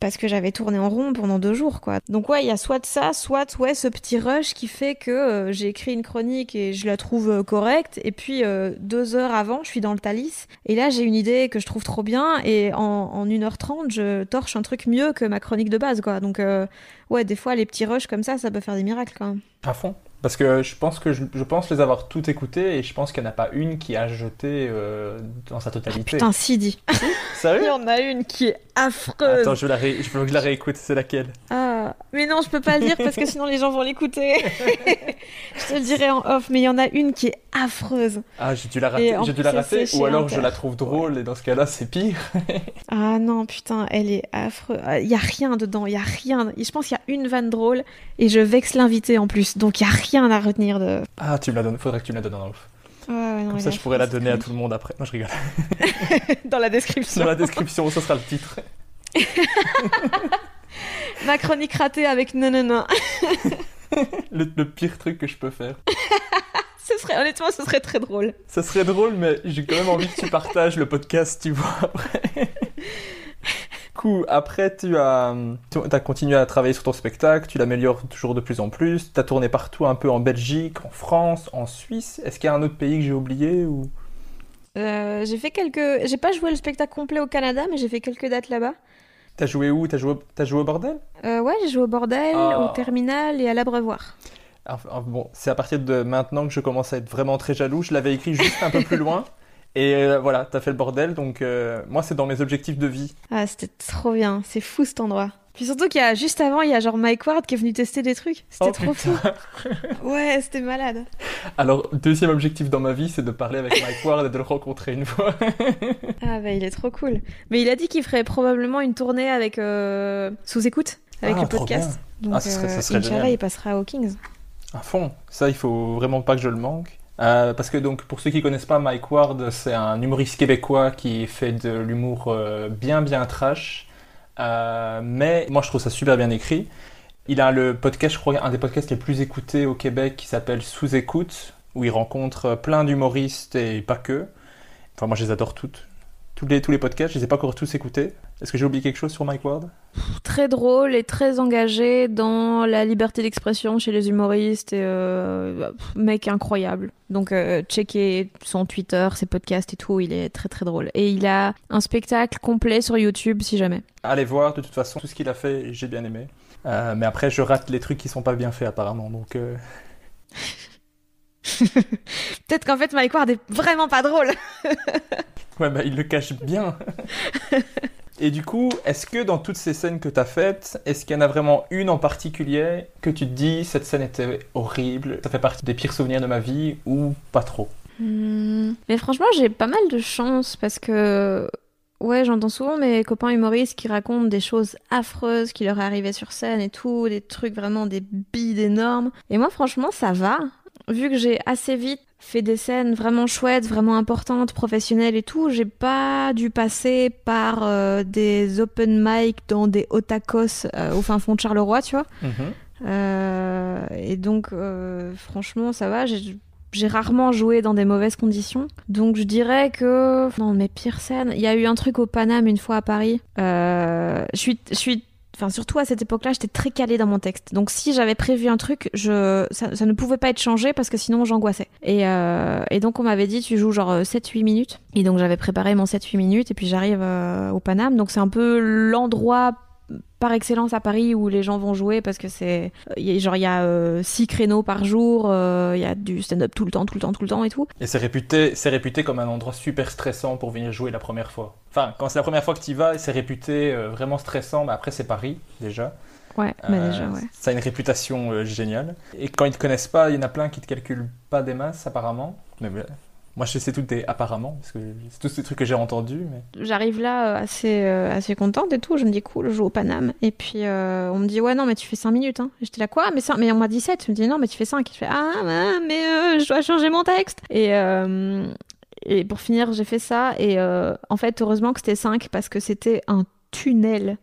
parce que j'avais tourné en rond pendant deux jours, quoi. Donc ouais, il y a soit ça, soit ouais ce petit rush qui fait que euh, j'ai écrit une chronique et je la trouve euh, correcte, et puis euh, deux heures avant, je suis dans le Thalys, et là j'ai une idée que je trouve trop bien, et en, en 1h30, je torche un truc mieux que ma chronique de base. Donc ouais, des fois les petits rushs comme ça, ça peut faire des miracles. À fond. Parce que je pense que je, pense les avoir toutes écoutées et je pense qu'il n'y en a pas une qui a jeté euh, dans sa totalité. Ah, putain, si dit. Sérieux Il y en a une qui est affreuse. Attends, je veux, la je veux que je la réécoute, c'est laquelle? Ah, mais non, je peux pas le dire parce que sinon les gens vont l'écouter. je te le dirai en off, mais il y en a une qui est affreuse. Ah, j'ai dû la rater, j'ai dû la rater ou alors je la trouve drôle et dans ce cas-là, c'est pire. ah non, putain, elle est affreuse. Il y a rien dedans, il y a rien. Je pense qu'il y a une vanne drôle et je vexe l'invité en plus, donc il y a rien rien à retenir de. Ah, tu me la donnes, faudrait que tu me la donnes en off. Ouais, ouais, non, Comme ça, je pourrais la donner à tout le monde après. Non, je rigole. Dans la description. Dans la description, ça sera le titre. Ma chronique ratée avec non, non, non. Le, le pire truc que je peux faire. Ce serait, honnêtement, ce serait très drôle. Ça serait drôle, mais j'ai quand même envie que tu partages le podcast, tu vois, après. Coup, après, tu as, tu as continué à travailler sur ton spectacle, tu l'améliores toujours de plus en plus, tu as tourné partout, un peu en Belgique, en France, en Suisse. Est-ce qu'il y a un autre pays que j'ai oublié ou... Euh, j'ai fait quelques. J'ai pas joué le spectacle complet au Canada, mais j'ai fait quelques dates là-bas. T'as joué où? T'as joué, t'as joué au bordel? Euh, ouais, j'ai joué au bordel, Ah. au terminal et à l'abreuvoir. Enfin, Bon, c'est à partir de maintenant que je commence à être vraiment très jaloux. Je l'avais écrit juste un peu plus loin. Et euh, voilà, t'as fait le bordel, donc euh, moi c'est dans mes objectifs de vie. Ah, c'était trop bien. C'est fou cet endroit. Puis surtout qu'il y a juste avant, il y a genre Mike Ward qui est venu tester des trucs. C'était Oh, trop fou. Ouais, c'était malade. Alors, deuxième objectif dans ma vie, c'est de parler avec Mike Ward et de le rencontrer une fois. Ah bah il est trop cool. Mais il a dit qu'il ferait probablement une tournée avec euh, sous écoute avec Ah, le podcast. Donc Ah, ce serait- euh, serait Inch'Allah, il passera aux Kings. À fond. Ça, il faut vraiment pas que je le manque. Euh, parce que donc pour ceux qui connaissent pas Mike Ward, c'est un humoriste québécois qui fait de l'humour euh, bien bien trash. Euh, mais moi je trouve ça super bien écrit. Il a le podcast, je crois, un des podcasts les plus écoutés au Québec qui s'appelle Sous écoute, où il rencontre plein d'humoristes et pas que. Enfin moi je les adore toutes. Tous les, tous les podcasts, je les ai pas encore tous écoutés. Est-ce que j'ai oublié quelque chose sur Mike Ward? Très drôle et très engagé dans la liberté d'expression chez les humoristes. Et, euh, pff, mec incroyable. Donc euh, checkez son Twitter, ses podcasts et tout. Il est très très drôle. Et il a un spectacle complet sur YouTube si jamais. Allez voir, de toute façon, tout ce qu'il a fait, j'ai bien aimé. Euh, mais après, je rate les trucs qui sont pas bien faits, apparemment. Donc, euh, Peut-être qu'en fait Mike Ward est vraiment pas drôle. ouais, bah, il le cache bien. Et du coup, est-ce que dans toutes ces scènes que tu as faites, est-ce qu'il y en a vraiment une en particulier que tu te dis, cette scène était horrible, ça fait partie des pires souvenirs de ma vie, ou pas trop? Hmm. Mais franchement, j'ai pas mal de chance parce que, ouais, j'entends souvent mes copains humoristes qui racontent des choses affreuses qui leur est arrivé sur scène et tout, des trucs vraiment des bides énormes. Et moi, franchement, ça va. Vu que j'ai assez vite fait des scènes vraiment chouettes, vraiment importantes, professionnelles et tout, j'ai pas dû passer par euh, des open mic dans des otakos euh, au fin fond de Charleroi, tu vois. Euh, et donc, franchement, ça va. J'ai j'ai rarement joué dans des mauvaises conditions. Donc, je dirais que. Non, mes pires scènes. Il y a eu un truc au Paname une fois à Paris. Euh, je suis. Je suis Enfin, surtout à cette époque-là, j'étais très calée dans mon texte. Donc, si j'avais prévu un truc, je... ça, ne pouvait pas être changé parce que sinon j'angoissais. Et, euh, donc, on m'avait dit, tu joues genre euh, 7-8 minutes. Et donc, j'avais préparé mon 7-8 minutes. Et puis, j'arrive euh, au Paname. Donc, c'est un peu l'endroit par excellence à Paris où les gens vont jouer parce que c'est a- genre il y a euh, six créneaux par jour euh, il y a du stand-up tout le temps tout le temps tout le temps et tout Et c'est réputé, c'est réputé comme un endroit super stressant pour venir jouer la première fois. Enfin, quand c'est la première fois que tu y vas, c'est réputé euh, vraiment stressant, mais après c'est Paris, déjà. ouais bah Euh, déjà ouais Ça a une réputation euh, géniale. Et quand ils te connaissent pas, il y en a plein qui te calculent pas des masses, apparemment. Mais moi, je sais tout apparemment, parce que c'est tous ces trucs que j'ai entendus. Mais... j'arrive là euh, assez euh, assez contente et tout. Je me dis cool je joue au Paname. Et puis euh, on me dit ouais non mais tu fais 5 minutes hein. J'étais là quoi? Mais ça mais on m'a dit 7 je me dis non mais tu fais 5 je fais ah ouais, mais je dois changer mon texte. Et et pour finir j'ai fait ça. Et en fait heureusement que c'était 5 parce que c'était un tunnel.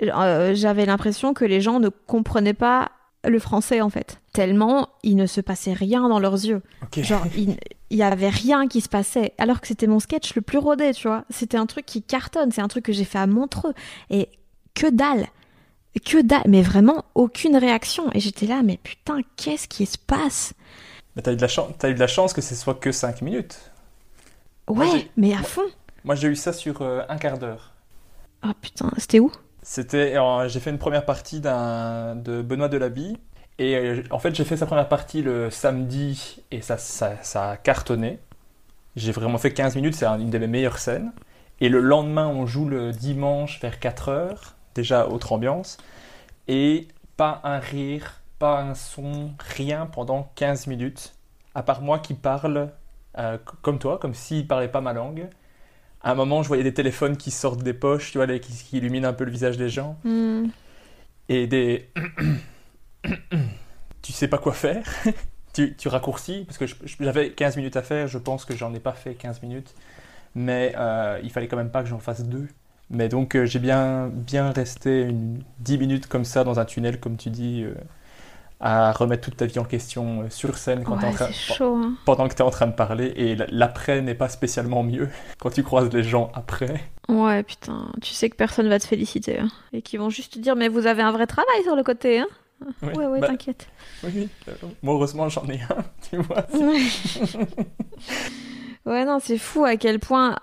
J'avais l'impression que les gens ne comprenaient pas le français en fait tellement il ne se passait rien dans leurs yeux Ok. Genre, il il y avait rien qui se passait, alors que c'était mon sketch le plus rodé, tu vois. C'était un truc qui cartonne, c'est un truc que j'ai fait à Montreux. Et que dalle Que dalle Mais vraiment, aucune réaction. Et j'étais là, mais putain, qu'est-ce qui se passe? Mais t'as eu, de la chan- t'as eu de la chance que ce soit que 5 minutes. Ouais, mais à fond Moi, j'ai eu ça sur euh, un quart d'heure. Oh putain, c'était où? C'était, alors, j'ai fait une première partie d'un, de Benoît Delabie. Et euh, en fait, j'ai fait sa première partie le samedi et ça, ça, ça a cartonné. J'ai vraiment fait 15 minutes, c'est un- une de mes meilleures scènes. Et le lendemain, on joue le dimanche vers 4 heures, déjà autre ambiance. Et pas un rire, pas un son, rien pendant 15 minutes. À part moi qui parle euh, comme toi, comme s'il parlait pas ma langue. À un moment, je voyais des téléphones qui sortent des poches, tu vois, les- qui, qui illuminent un peu le visage des gens. Hmm. Et des... tu sais pas quoi faire. tu, tu raccourcis, parce que j'avais 15 minutes à faire, je pense que j'en ai pas fait 15 minutes, mais euh, il fallait quand même pas que j'en fasse deux. Mais donc euh, j'ai bien, bien resté une 10 minutes comme ça dans un tunnel, comme tu dis, euh, à remettre toute ta vie en question euh, sur scène quand Ouais, chaud. Hein. pendant que tu es en train de parler, et l'après n'est pas spécialement mieux quand tu croises les gens après. Ouais, putain, tu sais que personne va te féliciter. hein. Et qu'ils vont juste te dire, mais vous avez un vrai travail sur le côté, hein Oui, Ouais, ouais, bah, t'inquiète. oui, oui. Euh, moi heureusement j'en ai un, tu vois. Ouais. ouais, non, c'est fou à quel point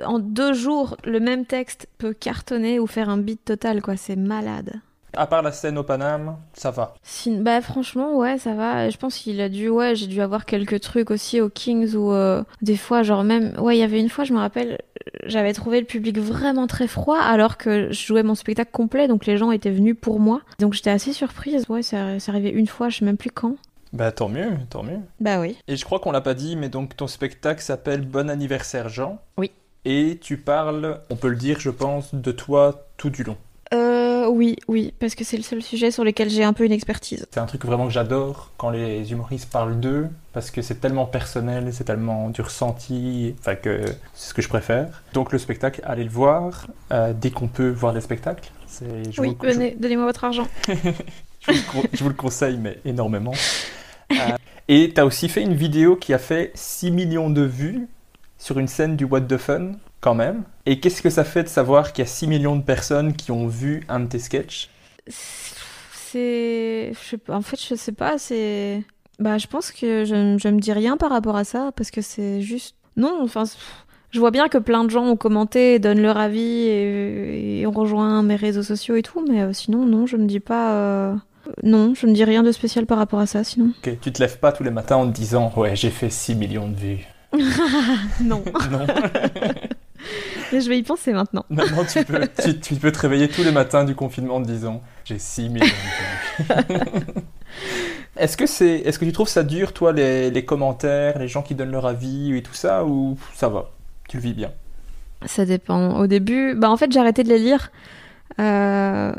euh, en deux jours, le même texte peut cartonner ou faire un beat total, quoi. C'est malade. À part la scène au Paname, ça va. Bah franchement ouais ça va je pense qu'il a dû ouais j'ai dû avoir quelques trucs aussi aux Kings où euh, des fois genre même ouais il y avait une fois je me rappelle j'avais trouvé le public vraiment très froid alors que je jouais mon spectacle complet donc les gens étaient venus pour moi donc j'étais assez surprise ouais ça, ça arrivait une fois je sais même plus quand Bah tant mieux, tant mieux. bah oui Et je crois qu'on l'a pas dit, mais donc ton spectacle s'appelle Bon anniversaire Jean. Oui. Et tu parles, on peut le dire, je pense, de toi tout du long. Euh, oui oui parce que c'est le seul sujet sur lequel j'ai un peu une expertise C'est un truc vraiment que j'adore quand les humoristes parlent d'eux, parce que c'est tellement personnel, c'est tellement du ressenti, enfin que c'est ce que je préfère. Donc le spectacle, allez le voir euh, dès qu'on peut voir les spectacles. Je oui vous- je- venez donnez-moi votre argent je, vous le con- je vous le conseille, mais énormément. Euh, et tu as aussi fait une vidéo qui a fait 6 millions de vues sur une scène du What the Fun, quand même. Et qu'est-ce que ça fait de savoir qu'il y a 6 millions de personnes qui ont vu un de tes sketchs? C'est. En fait, je sais pas, c'est. Bah, je pense que je, ne- je me dis rien par rapport à ça, parce que c'est juste. Non, enfin. Je vois bien que plein de gens ont commenté, donnent leur avis et, et ont rejoint mes réseaux sociaux et tout, mais euh, sinon, non, je me dis pas. euh, Non, je me dis rien de spécial par rapport à ça, sinon. Ok, Tu te lèves pas tous les matins en te disant Ouais, j'ai fait 6 millions de vues. non. non, mais je vais y penser maintenant. maintenant tu peux, tu, tu peux te réveiller tous les matins du confinement en te disant J'ai 6 millions de vues. Est-ce que, c'est, est-ce que tu trouves ça dur, toi, les, les commentaires, les gens qui donnent leur avis et tout ça, ou ça va Tu le vis bien? Ça dépend. Au début, bah en fait, j'ai arrêté de les lire. Euh,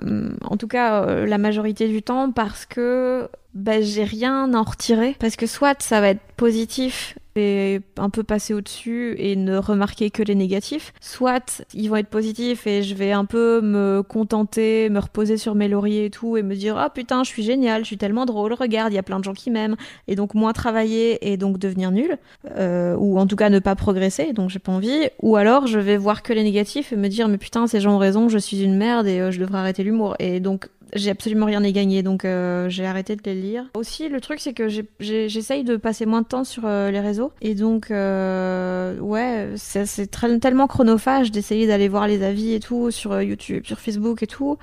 en tout cas, euh, la majorité du temps, parce que bah, j'ai rien à en retirer. Parce que soit ça va être positif et un peu passer au-dessus et ne remarquer que les négatifs, soit ils vont être positifs et je vais un peu me contenter, me reposer sur mes lauriers et tout et me dire ah putain je suis génial, je suis tellement drôle, regarde il y a plein de gens qui m'aiment. Et donc moins travailler et donc devenir nul euh, ou en tout cas ne pas progresser donc j'ai pas envie. Ou alors je vais voir que les négatifs et me dire mais putain ces gens ont raison, je suis une merde et euh, je devrais arrêter l'humour. Et donc j'ai absolument rien à gagner, donc euh, j'ai arrêté de les lire. Aussi, le truc, c'est que j'essaye de passer moins de temps sur euh, les réseaux. Et donc, euh, ouais, c'est tellement chronophage d'essayer d'aller voir les avis et tout sur YouTube, sur Facebook et tout.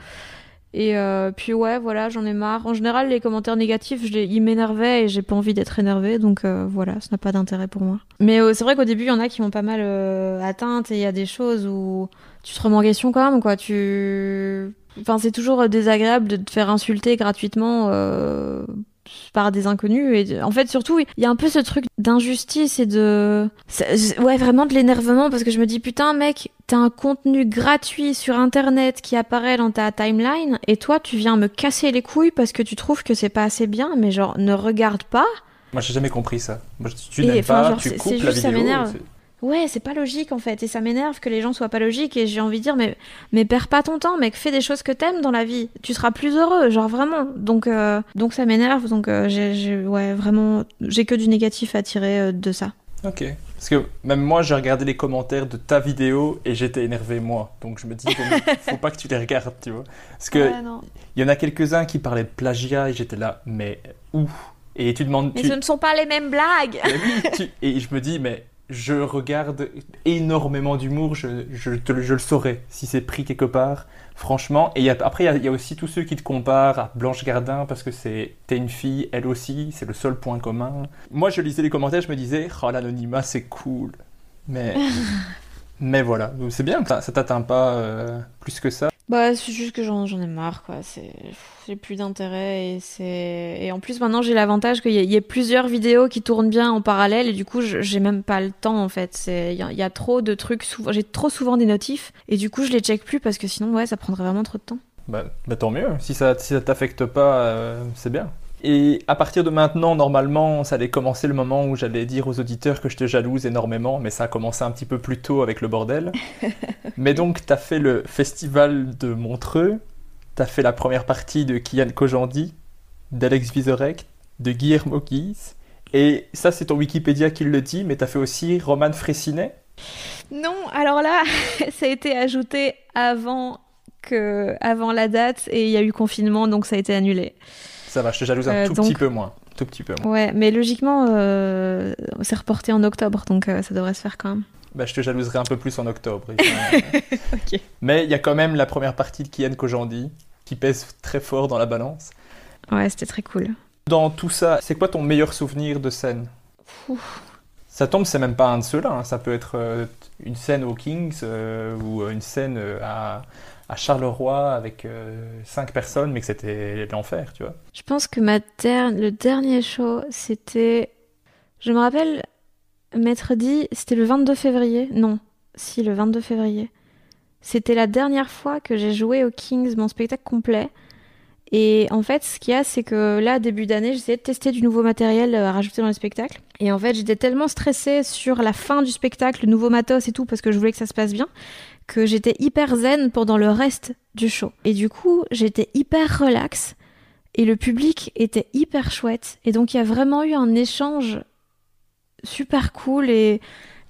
Et puis ouais, voilà, j'en ai marre. En général, les commentaires négatifs, ils m'énervaient et j'ai pas envie d'être énervée, donc voilà, ça n'a pas d'intérêt pour moi. Mais c'est vrai qu'au début, il y en a qui m'ont pas mal atteinte et il y a des choses où tu te remets en question quand même, quoi. Tu, enfin, c'est toujours désagréable de te faire insulter gratuitement. euh, par des inconnus et en fait surtout il y a un peu ce truc d'injustice et de ouais vraiment de l'énervement parce que je me dis putain mec t'as un contenu gratuit sur internet qui apparaît dans ta timeline et toi tu viens me casser les couilles parce que tu trouves que c'est pas assez bien mais genre ne regarde pas Moi, j'ai jamais compris ça. Moi, tu n'aimes enfin, pas, genre, tu c'est- coupes la juste, ça vidéo. m'énerve. c'est- Ouais, c'est pas logique en fait, et ça m'énerve que les gens soient pas logiques, et j'ai envie de dire, mais, mais perds pas ton temps, mec, fais des choses que t'aimes dans la vie, tu seras plus heureux, genre vraiment. Donc, euh, donc ça m'énerve, donc euh, j'ai, ouais, vraiment, j'ai que du négatif à tirer euh, de ça. Ok. Parce que même moi, j'ai regardé les commentaires de ta vidéo et j'étais énervé moi. Donc je me dis, faut, faut pas que tu les regardes, tu vois. Parce que il y en a quelques-uns qui parlaient de plagiat et j'étais là, mais où Et tu demandes. Mais tu- ce ne sont pas les mêmes blagues Mais oui, tu- Et je me dis, mais je regarde énormément d'humour, je, je, te le- je le saurais si c'est pris quelque part, franchement. Et il y a- après, il y a- il y, a aussi tous ceux qui te comparent à Blanche Gardin parce que c'est t'es une fille, elle aussi, c'est le seul point commun. Moi, je lisais les commentaires, je me disais, oh l'anonymat, c'est cool. Mais. Mais voilà, c'est bien, ça, ça t'atteint pas euh, plus que ça. Bah, c'est juste que j'en, ai marre, quoi. C'est, j'ai plus d'intérêt et c'est, et en plus maintenant j'ai l'avantage qu'il y, ait- plusieurs vidéos qui tournent bien en parallèle et du coup j'ai même pas le temps en fait. Il y, a- trop de trucs, j'ai trop souvent des notifs et du coup je les check plus parce que sinon ouais ça prendrait vraiment trop de temps. Bah, bah, tant mieux, si ça si ça t'affecte pas, euh, c'est bien. Et à partir de maintenant, normalement, ça allait commencer le moment où j'allais dire aux auditeurs que je te jalouse énormément, mais ça a commencé un petit peu plus tôt avec le bordel. mais donc, tu as fait le festival de Montreux, tu as fait la première partie de Kian Kojandi, d'Alex Vizorek, de Guillermo Guise, et ça, c'est ton Wikipédia qui le dit, mais tu as fait aussi Roman Fressinet Non, alors là, ça a été ajouté avant, que, avant la date, et il y a eu confinement, donc ça a été annulé. Ça va, je te jalouse un euh, tout petit peu moins. Tout petit peu moins. Ouais, mais logiquement, euh, c'est reporté en octobre, donc euh, ça devrait se faire quand même. Bah, je te jalouserai un peu plus en octobre. Mais il y a quand même la première partie de Kian Kojandi qui pèse très fort dans la balance. Ouais, c'était très cool. Dans tout ça, c'est quoi ton meilleur souvenir de scène? Ça tombe, c'est même pas un de ceux-là. Hein. Ça peut être une scène aux Kings ou une scène à, à Charleroi avec euh, cinq personnes, mais que c'était l'enfer, tu vois. Je pense que ma le dernier show, c'était. Je me rappelle, Maître dit, c'était le 22 février. Non, si, le 22 février. C'était la dernière fois que j'ai joué au Kings, mon spectacle complet. Et en fait, ce qu'il y a, c'est que là, début d'année, j'essayais de tester du nouveau matériel euh, à rajouter dans le spectacle. Et en fait, j'étais tellement stressée sur la fin du spectacle, le nouveau matos et tout, parce que je voulais que ça se passe bien, que j'étais hyper zen pendant le reste du show. Et du coup, j'étais hyper relax. Et le public était hyper chouette. Et donc, il y a vraiment eu un échange super cool et,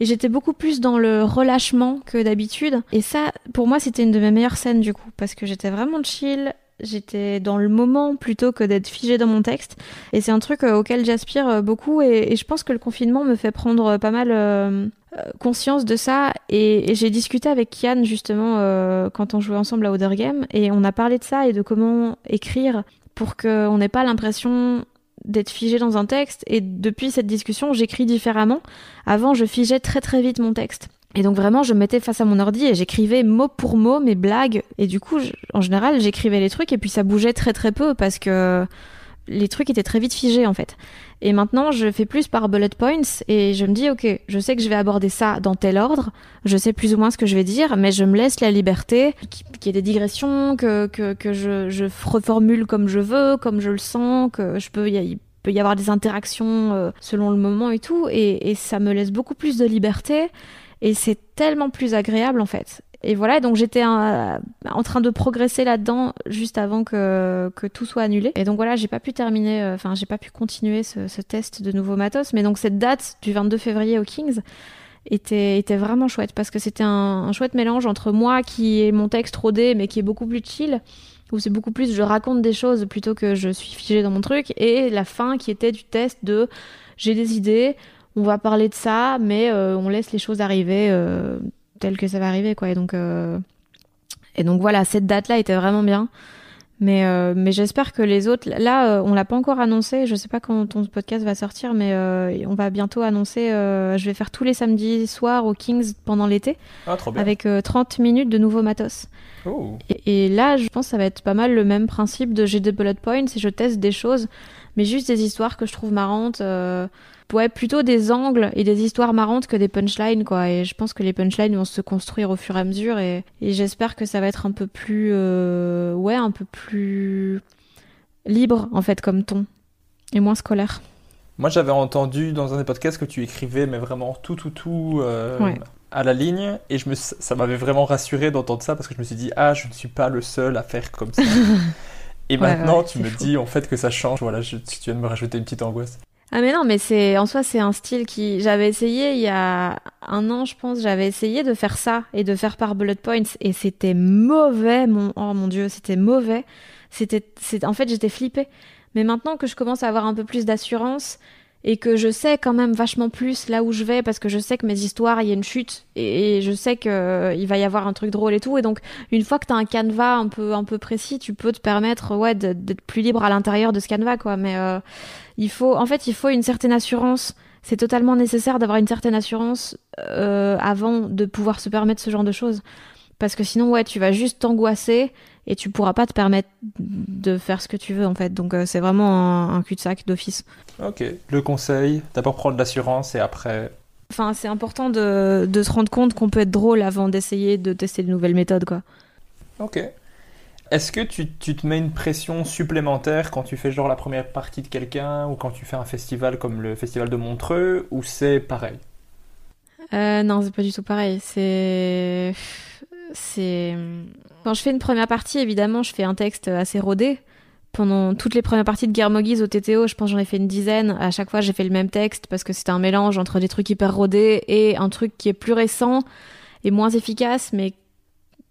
et j'étais beaucoup plus dans le relâchement que d'habitude. Et ça, pour moi, c'était une de mes meilleures scènes du coup, parce que j'étais vraiment chill, j'étais dans le moment plutôt que d'être figée dans mon texte. Et c'est un truc euh, auquel j'aspire euh, beaucoup et, je pense que le confinement me fait prendre euh, pas mal conscience de ça. Et, j'ai discuté avec Kian justement quand on jouait ensemble à Other Game et on a parlé de ça et de comment écrire pour qu'on n'ait pas l'impression d'être figé dans un texte. Et depuis cette discussion, j'écris différemment. Avant, je figeais très très vite mon texte. Et donc vraiment, je me mettais face à mon ordi et j'écrivais mot pour mot mes blagues. Et du coup, en général, j'écrivais les trucs et puis ça bougeait très très peu parce que les trucs étaient très vite figés en fait. Et maintenant, je fais plus par bullet points et je me dis, ok, je sais que je vais aborder ça dans tel ordre, je sais plus ou moins ce que je vais dire, mais je me laisse la liberté, qu'il y ait des digressions, que, que, je, je, reformule comme je veux, comme je le sens, que je peux, il peut y avoir des interactions euh, selon le moment et tout, et ça me laisse beaucoup plus de liberté. Et c'est tellement plus agréable en fait. Et voilà, donc j'étais en train de progresser là-dedans juste avant que, tout soit annulé. Et donc voilà, j'ai pas pu terminer, euh, enfin j'ai pas pu continuer ce, test de nouveau matos. Mais donc cette date du 22 février au Kings était, était vraiment chouette parce que c'était un, un, chouette mélange entre moi qui est mon texte rodé mais qui est beaucoup plus chill où c'est beaucoup plus je raconte des choses plutôt que je suis figée dans mon truc et la fin qui était du test de j'ai des idées, on va parler de ça, mais euh, on laisse les choses arriver euh, telles que ça va arriver, quoi. Et donc, euh, et donc voilà, cette date-là était vraiment bien. Mais, mais j'espère que les autres, là, on l'a pas encore annoncé. Je sais pas quand ton podcast va sortir, mais on va bientôt annoncer. je vais faire tous les samedis soirs au Kings pendant l'été, ah, avec 30 minutes de nouveaux matos. Oh. Et, et, là, je pense que ça va être pas mal le même principe de j'ai des bullet points et je teste des choses, mais juste des histoires que je trouve marrantes ouais, plutôt des angles et des histoires marrantes que des punchlines, quoi. Et je pense que les punchlines vont se construire au fur et à mesure et, j'espère que ça va être un peu plus, euh, ouais, un peu plus libre, en fait, comme ton et moins scolaire. Moi, j'avais entendu dans un des podcasts que tu écrivais, mais vraiment tout, tout, tout euh, à la ligne. Et je me, ça m'avait vraiment rassuré d'entendre ça parce que je me suis dit, ah, je ne suis pas le seul à faire comme ça. et maintenant, tu me dis en fait que ça change. Voilà, tu viens de me rajouter une petite angoisse. Ah mais non, mais c'est en soi c'est un style qui j'avais essayé il y a un an je pense, j'avais essayé de faire ça et de faire par bullet points et c'était mauvais mon oh mon dieu, c'était mauvais. C'était c'est en fait j'étais flippée. Mais maintenant que je commence à avoir un peu plus d'assurance et que je sais quand même vachement plus là où je vais parce que je sais que mes histoires il y a une chute et, je sais que euh, il va y avoir un truc drôle et tout et donc une fois que tu as un canevas un peu un peu précis, tu peux te permettre ouais d'être plus libre à l'intérieur de ce canevas quoi mais euh, il faut, en fait, il faut une certaine assurance. C'est totalement nécessaire d'avoir une certaine assurance euh, avant de pouvoir se permettre ce genre de choses. Parce que sinon, ouais, tu vas juste t'angoisser et tu pourras pas te permettre de faire ce que tu veux, en fait. Donc, euh, c'est vraiment un, cul-de-sac d'office. Ok. Le conseil, d'abord prendre l'assurance et après. Enfin, c'est important de, de, se rendre compte qu'on peut être drôle avant d'essayer de tester de nouvelles méthodes, quoi. Ok. Est-ce que tu, tu, te mets une pression supplémentaire quand tu fais genre la première partie de quelqu'un ou quand tu fais un festival comme le festival de Montreux ou c'est pareil? Euh, Non, c'est pas du tout pareil. C'est. C'est. Quand je fais une première partie, évidemment, je fais un texte assez rodé. Pendant toutes les premières parties de Guerre Moguise au TTO, je pense j'en ai fait une dizaine. À chaque fois, j'ai fait le même texte parce que c'était un mélange entre des trucs hyper rodés et un truc qui est plus récent et moins efficace, mais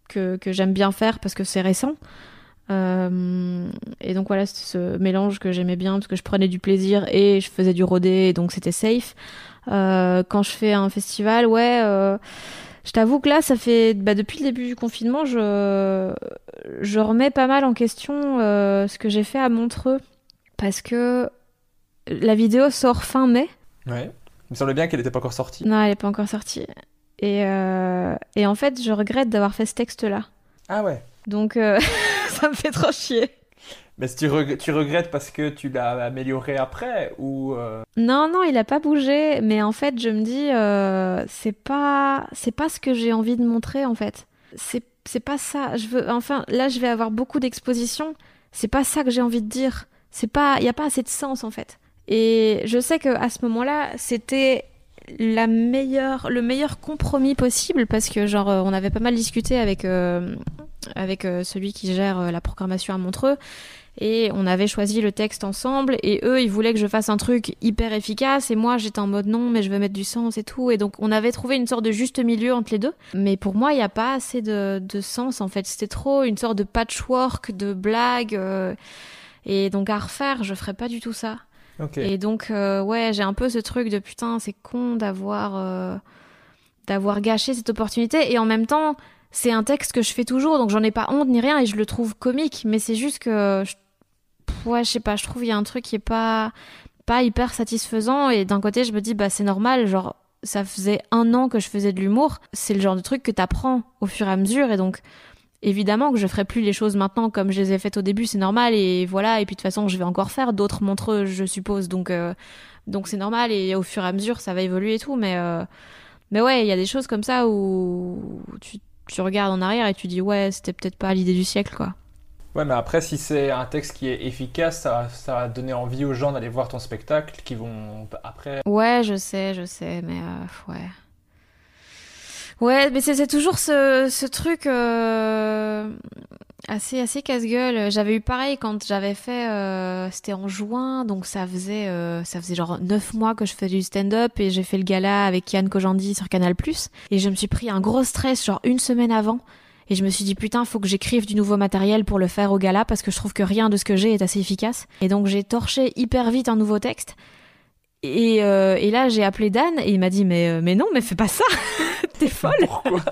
que, j'aime bien faire parce que c'est récent. Euh, et donc voilà, ce mélange que j'aimais bien parce que je prenais du plaisir et je faisais du rodé, donc c'était safe. Euh, quand je fais un festival, ouais, euh, je t'avoue que là, ça fait bah, depuis le début du confinement, je, je remets pas mal en question euh, ce que j'ai fait à Montreux parce que la vidéo sort fin mai. Ouais. Il me semblait bien qu'elle n'était pas encore sortie. Non, elle n'est pas encore sortie. Et, euh, et en fait, je regrette d'avoir fait ce texte-là. Ah ouais. Donc, euh, ça me fait trop chier. Mais tu, tu regrettes parce que tu l'as amélioré après ou euh... Non, non, il a pas bougé. Mais en fait, je me dis, euh, c'est pas, c'est pas ce que j'ai envie de montrer en fait. C'est, pas ça. Je veux, enfin, là, je vais avoir beaucoup d'expositions. C'est pas ça que j'ai envie de dire. C'est pas, il y a pas assez de sens en fait. Et je sais que à ce moment-là, c'était la meilleure, le meilleur compromis possible parce que genre euh, on avait pas mal discuté avec euh, avec celui qui gère la programmation à Montreux et on avait choisi le texte ensemble et eux ils voulaient que je fasse un truc hyper efficace et moi j'étais en mode non mais je veux mettre du sens et tout. Et donc on avait trouvé une sorte de juste milieu entre les deux. Mais pour moi il n'y a pas assez de, de, sens en fait. C'était trop une sorte de patchwork de blagues euh, et donc à refaire je ferais pas du tout ça. Okay. et donc euh, ouais j'ai un peu ce truc de putain c'est con d'avoir euh, d'avoir gâché cette opportunité. Et en même temps c'est un texte que je fais toujours, donc j'en ai pas honte ni rien et je le trouve comique, mais c'est juste que, je... ouais, je sais pas, je trouve il y a un truc qui est pas, pas hyper satisfaisant et d'un côté je me dis bah c'est normal, genre ça faisait un an que je faisais de l'humour, c'est le genre de truc que t'apprends au fur et à mesure et donc évidemment que je ferai plus les choses maintenant comme je les ai faites au début, c'est normal et voilà et puis de toute façon je vais encore faire d'autres montreux je suppose donc euh, donc c'est normal et au fur et à mesure ça va évoluer et tout mais euh, mais ouais il y a des choses comme ça où tu tu regardes en arrière et tu dis ouais c'était peut-être pas l'idée du siècle quoi. Ouais mais après si c'est un texte qui est efficace ça, ça va donner envie aux gens d'aller voir ton spectacle qui vont après. Ouais je sais je sais mais euh, ouais. Ouais mais c'est toujours ce, ce truc euh, assez assez casse-gueule. J'avais eu pareil quand j'avais fait euh, c'était en juin donc ça faisait euh, ça faisait genre neuf mois que je faisais du stand-up et j'ai fait le gala avec Yann Kojandi sur Canal+ et je me suis pris un gros stress genre une semaine avant. Et je me suis dit putain faut que j'écrive du nouveau matériel pour le faire au gala parce que je trouve que rien de ce que j'ai est assez efficace. Et donc j'ai torché hyper vite un nouveau texte. Et, euh, et là j'ai appelé Dan et il m'a dit mais mais non mais fais pas ça. T'es folle. Pourquoi?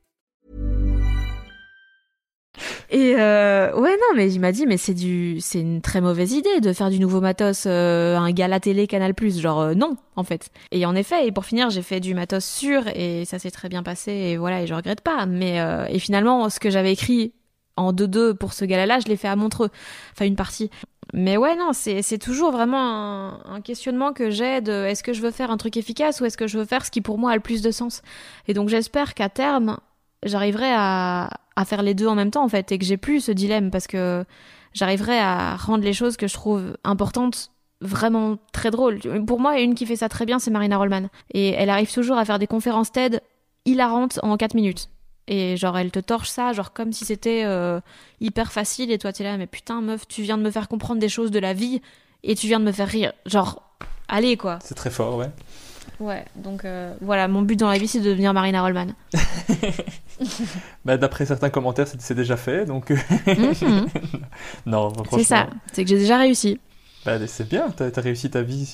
Et euh, ouais non mais il m'a dit mais c'est du c'est une très mauvaise idée de faire du nouveau matos euh, un gala télé Canal Plus genre euh, non en fait. Et en effet et pour finir j'ai fait du matos sûr et ça s'est très bien passé et voilà et je regrette pas mais et finalement ce que j'avais écrit en 2-2 pour ce gala là je l'ai fait à Montreux enfin une partie. Mais ouais non c'est c'est toujours vraiment un, un questionnement que j'ai de est-ce que je veux faire un truc efficace ou est-ce que je veux faire ce qui pour moi a le plus de sens? Et donc j'espère qu'à terme j'arriverai à, à faire les deux en même temps en fait et que j'ai plus ce dilemme parce que j'arriverai à rendre les choses que je trouve importantes vraiment très drôles. Pour moi, une qui fait ça très bien, c'est Marina Rollman. Et elle arrive toujours à faire des conférences TED hilarante en 4 minutes. Et genre, elle te torche ça, genre comme si c'était euh, hyper facile. Et toi, t'es là, mais putain, meuf, tu viens de me faire comprendre des choses de la vie et tu viens de me faire rire. Genre, allez, quoi. C'est très fort, ouais. Ouais, donc euh, voilà, mon but dans la vie, c'est de devenir Marina Rollman. bah, D'après certains commentaires, c'est déjà fait, donc... Mhm. non, franchement... C'est ça, c'est que j'ai déjà réussi. Bah, c'est bien, t'as as réussi ta vie.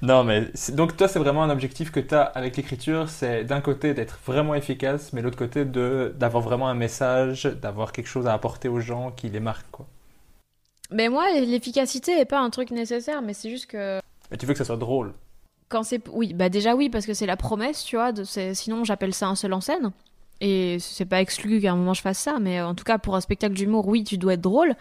non, mais donc toi, c'est vraiment un objectif que t'as avec l'écriture, c'est d'un côté d'être vraiment efficace, mais l'autre côté d'avoir vraiment un message, d'avoir quelque chose à apporter aux gens qui les marquent, quoi. Mais moi, l'efficacité est pas un truc nécessaire, mais c'est juste que. Mais tu veux que ça soit drôle. Quand c'est oui, bah déjà oui parce que c'est la promesse, tu vois. De... Sinon, j'appelle ça un seul en scène. Et c'est pas exclu qu'à un moment je fasse ça, mais en tout cas pour un spectacle d'humour, oui, tu dois être drôle.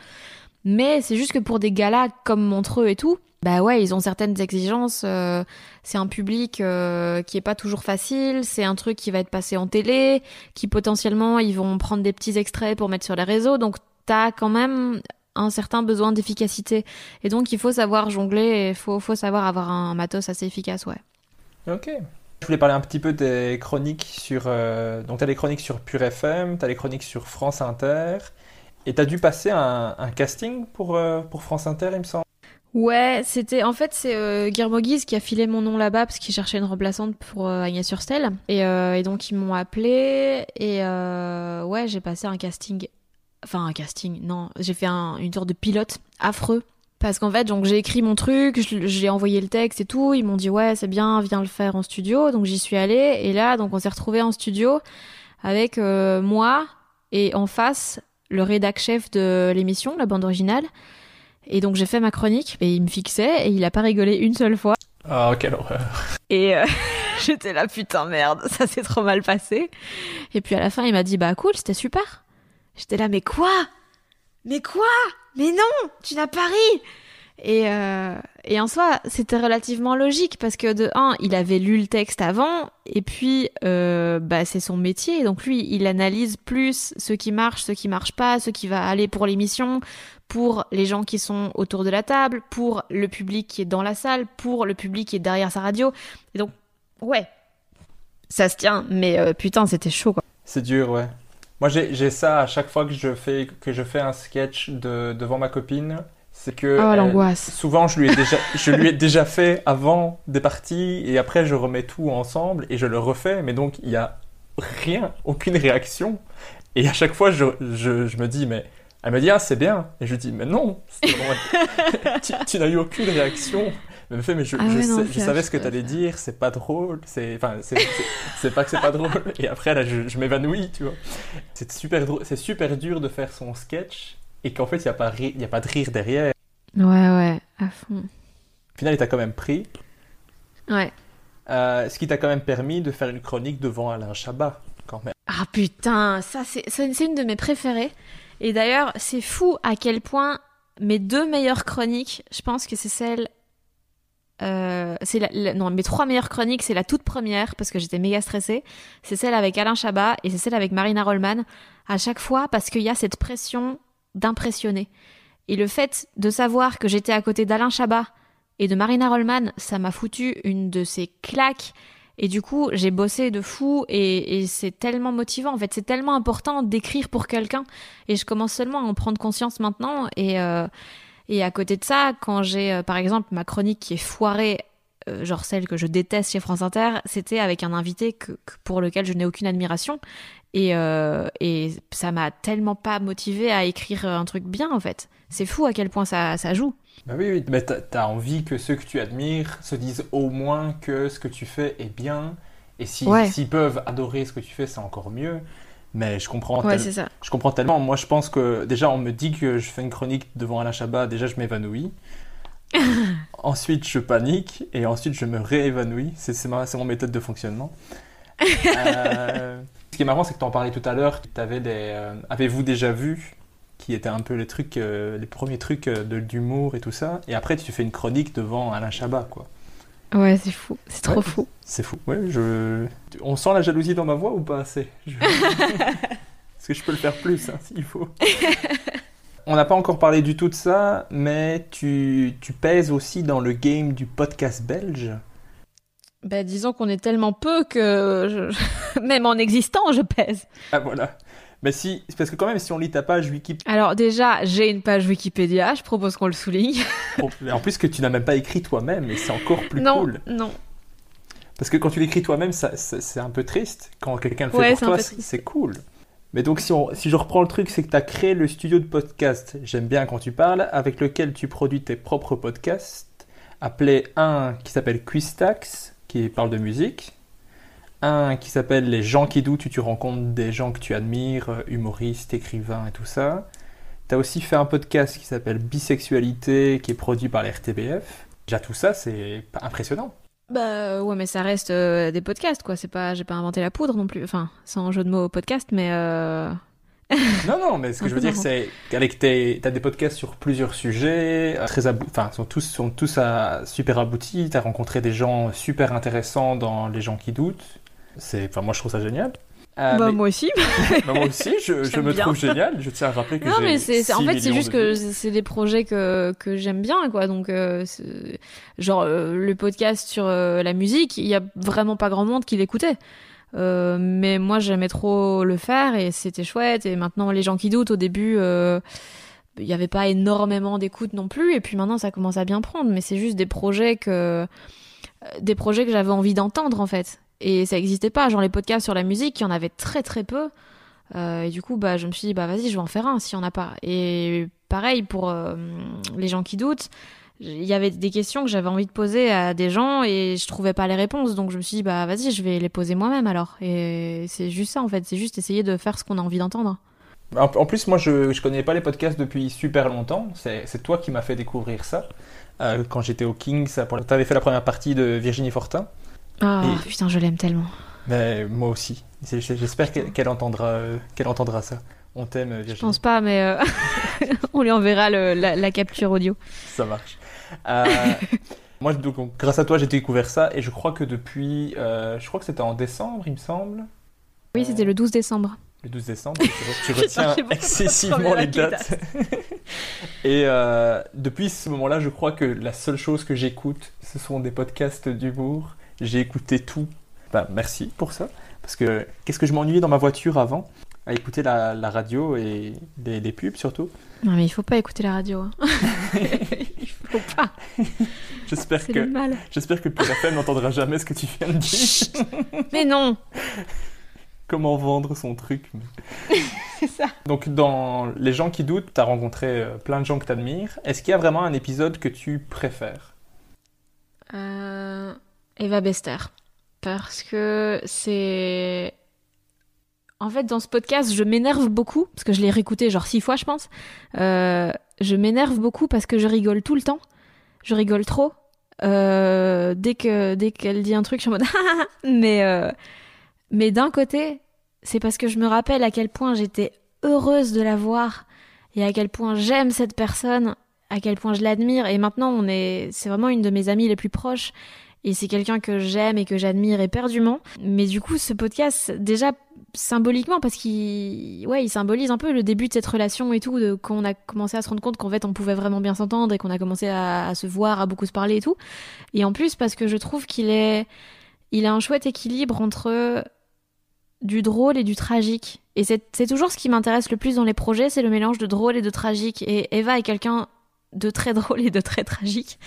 Mais c'est juste que pour des galas comme Montreux et tout, bah ouais, ils ont certaines exigences. Euh, c'est un public euh, qui est pas toujours facile. C'est un truc qui va être passé en télé, qui potentiellement ils vont prendre des petits extraits pour mettre sur les réseaux. Donc t'as quand même un certain besoin d'efficacité. Et donc il faut savoir jongler et il faut, faut savoir avoir un matos assez efficace, ouais. Ok. Je voulais parler un petit peu des chroniques sur. Euh, donc, tu as les chroniques sur Pure FM, tu as les chroniques sur France Inter. Et tu as dû passer un, casting pour, euh, pour France Inter, il me semble. Ouais, c'était en fait c'est euh, Guillermo Guise qui a filé mon nom là-bas parce qu'il cherchait une remplaçante pour euh, Agnès et, euh, et donc ils m'ont appelé et ouais j'ai passé un casting, enfin un casting non j'ai fait un, une tour de pilote affreux parce qu'en fait donc j'ai écrit mon truc, j'ai envoyé le texte et tout, ils m'ont dit ouais c'est bien viens le faire en studio donc j'y suis allée et là donc on s'est retrouvé en studio avec moi et en face le rédac chef de l'émission, la bande originale. Et donc j'ai fait ma chronique et il me fixait et il a pas rigolé une seule fois. Oh, quelle horreur. Et euh, j'étais là, putain, merde, ça s'est trop mal passé. Et puis à la fin, il m'a dit, bah cool, c'était super. J'étais là, mais quoi? Mais quoi? Mais non, tu n'as pas ri et, euh, et en soi, c'était relativement logique parce que de un, il avait lu le texte avant et puis euh, bah, c'est son métier. Donc lui, il analyse plus ce qui marche, ce qui marche pas, ce qui va aller pour l'émission, pour les gens qui sont autour de la table, pour le public qui est dans la salle, pour le public qui est derrière sa radio. Et donc, ouais, ça se tient. Mais euh, putain, c'était chaud quoi. C'est dur, ouais. Moi, j'ai ça à chaque fois que je fais que je fais un sketch de, devant ma copine c'est que oh, l'angoisse. souvent je lui ai déjà je lui ai déjà fait avant des parties et après je remets tout ensemble et je le refais. Mais donc il y a rien aucune réaction. Et à chaque fois je, je, je me dis mais elle me dit ah c'est bien. Et je dis mais non tu, tu n'as eu aucune réaction elle me fait mais je, ah je, savais ce que tu allais dire c'est pas drôle c'est enfin c'est pas que c'est pas drôle et après là je, m'évanouis tu vois c'est super c'est super dur de faire son sketch et qu'en fait, il n'y a, pas a pas de rire derrière. Ouais, ouais, à fond. Au final, il t'a quand même pris. Ouais. Euh, ce qui t'a quand même permis de faire une chronique devant Alain Chabat, quand même. Ah putain, ça c'est une de mes préférées. Et d'ailleurs, c'est fou à quel point mes deux meilleures chroniques, je pense que c'est celle. Euh, c'est la, non, mes trois meilleures chroniques, c'est la toute première parce que j'étais méga stressée. C'est celle avec Alain Chabat et c'est celle avec Marina Rollman. À chaque fois, parce qu'il y a cette pression d'impressionner. Et le fait de savoir que j'étais à côté d'Alain Chabat et de Marina Rollman, ça m'a foutu une de ces claques. Et du coup, j'ai bossé de fou et, c'est tellement motivant. En fait, c'est tellement important d'écrire pour quelqu'un. Et je commence seulement à en prendre conscience maintenant. Et, euh, et à côté de ça, quand j'ai, euh, par exemple, ma chronique qui est foirée, euh, genre celle que je déteste chez France Inter, c'était avec un invité que, pour lequel je n'ai aucune admiration. Et, euh, et ça m'a tellement pas motivé à écrire un truc bien en fait. C'est fou à quel point ça, ça joue. Bah oui, oui, mais t'as envie que ceux que tu admires se disent au moins que ce que tu fais est bien. Et s'ils peuvent adorer ce que tu fais, c'est encore mieux. Mais je comprends, ouais, ça. je comprends tellement. Moi, je pense que déjà, on me dit que je fais une chronique devant Alain Chabat. Déjà, je m'évanouis. ensuite, je panique. Et ensuite, je me réévanouis. C'est mon méthode de fonctionnement. euh, qui est marrant, c'est que tu en parlais tout à l'heure. Des... Euh, avez-vous déjà vu qui étaient un peu les trucs, euh, les premiers trucs de d'humour et tout ça? Et après, tu fais une chronique devant Alain Chabat, quoi. Ouais, c'est fou, c'est trop fou. C'est fou. Ouais, je. On sent la jalousie dans ma voix ou pas assez? Est-ce que je peux le faire plus, hein, s'il faut. On n'a pas encore parlé du tout de ça, mais tu, tu pèses aussi dans le game du podcast belge. Bah, disons qu'on est tellement peu que je- même en existant, je pèse. Ah voilà. Mais si, parce que quand même, si on lit ta page Wikipédia, Alors déjà, j'ai une page Wikipédia, je propose qu'on le souligne. en plus que tu n'as même pas écrit toi-même, et c'est encore plus non, cool. non. Parce que quand tu l'écris toi-même, ça, ça- c'est un peu triste. Quand quelqu'un le fait Ouais, pour toi, c'est cool. Mais donc, si, on, si je reprends le truc, c'est que tu as créé le studio de podcast J'aime bien quand tu parles, avec lequel tu produis tes propres podcasts, appelé un qui s'appelle Quiztax, qui parle de musique, un qui s'appelle Les gens qui doutent, où tu rencontres des gens que tu admires, euh, humoristes, écrivains et tout ça. Tu as aussi fait un podcast qui s'appelle Bisexualité, qui est produit par la RTBF. Déjà, tout ça, c'est impressionnant. Bah ouais, mais ça reste euh, des podcasts, quoi. C'est pas, j'ai pas inventé la poudre non plus. Enfin, sans jeu de mots podcast, mais euh... Non, non, mais ce que je veux dire, c'est qu'avec tes, t'as des podcasts sur plusieurs sujets, euh, très abou- enfin, sont tous, sont tous à- super aboutis. T'as rencontré des gens super intéressants dans Les gens qui doutent. C'est, enfin, moi, je trouve ça génial. Euh, bah mais- moi aussi. bah, moi aussi, je, me bien. trouve génial. Je tiens à rappeler que non, mais c'est, en 6 fait, c'est juste que c'est des projets que que j'aime bien, quoi. Donc, euh, genre euh, le podcast sur euh, la musique, il y a vraiment pas grand monde qui l'écoutait. Euh, mais moi, j'aimais trop le faire et c'était chouette. Et maintenant, les gens qui doutent, au début, euh, il n'y avait pas énormément d'écoute non plus. Et puis maintenant, ça commence à bien prendre. Mais c'est juste des projets que des projets que j'avais envie d'entendre en fait. Et ça n'existait pas. Genre les podcasts sur la musique, il y en avait très très peu. Euh, et du coup, bah, je me suis dit, bah vas-y, je vais en faire un s'il n'y en a pas. Et pareil pour euh, les gens qui doutent. Il y avait des questions que j'avais envie de poser à des gens et je trouvais pas les réponses. Donc je me suis dit, bah vas-y, je vais les poser moi-même alors. Et c'est juste ça en fait. C'est juste essayer de faire ce qu'on a envie d'entendre. En, plus, moi, je, je connais pas les podcasts depuis super longtemps. C'est, toi qui m'as fait découvrir ça. Euh, quand j'étais au Kings, tu avais fait la première partie de Virginie Fortin. Et- putain, je l'aime tellement. Mais moi aussi. J'espère qu'elle, entendra, qu'elle entendra ça. On t'aime, Virginie. Je pense pas, mais euh, on lui enverra le- la, la capture audio. Ça marche. Euh, moi, donc, grâce à toi, j'ai découvert ça et je crois que depuis, euh, je crois que c'était en décembre, il me semble, Oui, c'était le 12 décembre. le 12 décembre. Tu, re- tu retiens excessivement les dates. et depuis ce moment-là, je crois que la seule chose que j'écoute, ce sont des podcasts d'humour. J'ai écouté tout. Ben, merci pour ça. Parce que qu'est-ce que je m'ennuyais dans ma voiture avant? À écouter la, la radio et des, des pubs surtout. Non, mais il faut pas écouter la radio. hein. il faut pas. J'espère que j'espère que FM n'entendra jamais ce que tu viens de dire. Mais non, Comment vendre son truc. c'est ça. Donc dans Les gens qui doutent, tu as rencontré euh, plein de gens que tu admires. Est-ce qu'il y a vraiment un épisode que tu préfères? Euh, Eva Bester. Parce que c'est. En fait, dans ce podcast, je m'énerve beaucoup, parce que je l'ai réécouté genre six fois, je pense. Euh, je m'énerve beaucoup parce que je rigole tout le temps. Je rigole trop. Euh, dès que dès qu'elle dit un truc, je suis en mode mais euh, mais d'un côté, c'est parce que je me rappelle à quel point j'étais heureuse de la voir et à quel point j'aime cette personne, à quel point je l'admire. Et maintenant, on est, c'est vraiment une de mes amies les plus proches. Et c'est quelqu'un que j'aime et que j'admire éperdument. Mais du coup, ce podcast, déjà symboliquement, parce qu'il, ouais, il symbolise un peu le début de cette relation et tout, de quand on a commencé à se rendre compte qu'en fait, on pouvait vraiment bien s'entendre et qu'on a commencé à, à se voir, à beaucoup se parler et tout. Et en plus, parce que je trouve qu'il est, il a un chouette équilibre entre du drôle et du tragique. Et c'est toujours ce qui m'intéresse le plus dans les projets, c'est le mélange de drôle et de tragique. Et Eva est quelqu'un de très drôle et de très tragique.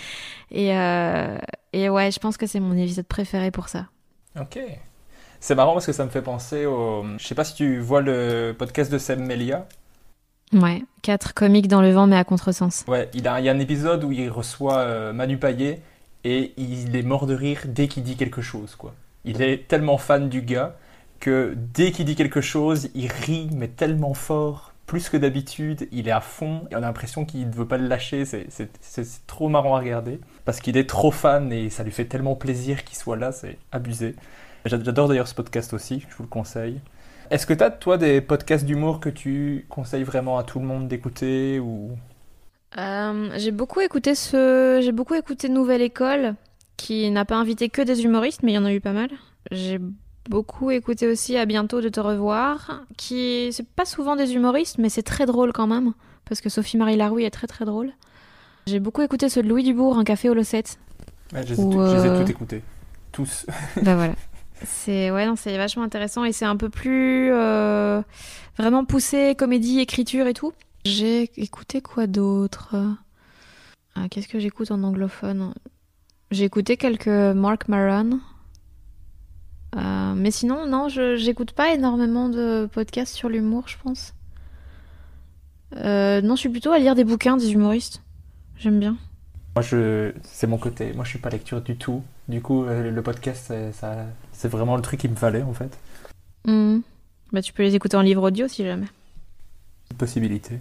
Et, euh, et ouais, je pense que c'est mon épisode préféré pour ça. Ok. C'est marrant parce que ça me fait penser au... Je sais pas si tu vois le podcast de Seb Melia. Ouais, quatre comiques dans le vent mais à contresens. Ouais, il, a, il y a un épisode où il reçoit euh, Manu Payet et il est mort de rire dès qu'il dit quelque chose, quoi. Il est tellement fan du gars que dès qu'il dit quelque chose, il rit, mais tellement fort, plus que d'habitude, il est à fond, et on a l'impression qu'il ne veut pas le lâcher, c'est- trop marrant à regarder, parce qu'il est trop fan et ça lui fait tellement plaisir qu'il soit là, c'est abusé. J'a- J'adore d'ailleurs ce podcast aussi, je vous le conseille. Est-ce que tu as, toi, des podcasts d'humour que tu conseilles vraiment à tout le monde d'écouter ou... Euh, j'ai beaucoup écouté ce, j'ai beaucoup écouté Nouvelle École, qui n'a pas invité que des humoristes, mais il y en a eu pas mal. J'ai beaucoup écouté aussi À bientôt de te revoir, qui c'est pas souvent des humoristes, mais c'est très drôle quand même, parce que Sophie Marie Larouille est très très drôle. J'ai beaucoup écouté ceux de Louis Dubourg, Un café au Losset. Ouais, je les ai Ou, tout- je les ai euh, tout écoutés. tous. bah voilà. C'est ouais, non, c'est vachement intéressant et c'est un peu plus euh, vraiment poussé comédie, écriture et tout. J'ai écouté quoi d'autre? Ah, Qu'est-ce que j'écoute en anglophone? J'ai écouté quelques Mark Maron. Euh, mais sinon, non, je j'écoute pas énormément de podcasts sur l'humour, je pense. Euh, non, je suis plutôt à lire des bouquins des humoristes. J'aime bien. Moi, je, c'est mon côté. Moi, je suis pas lecture du tout. Du coup, euh, le podcast, c'est, ça, c'est vraiment le truc qui me fallait, en fait. Hmm. Bah, tu peux les écouter en livre audio si jamais. Possibilité.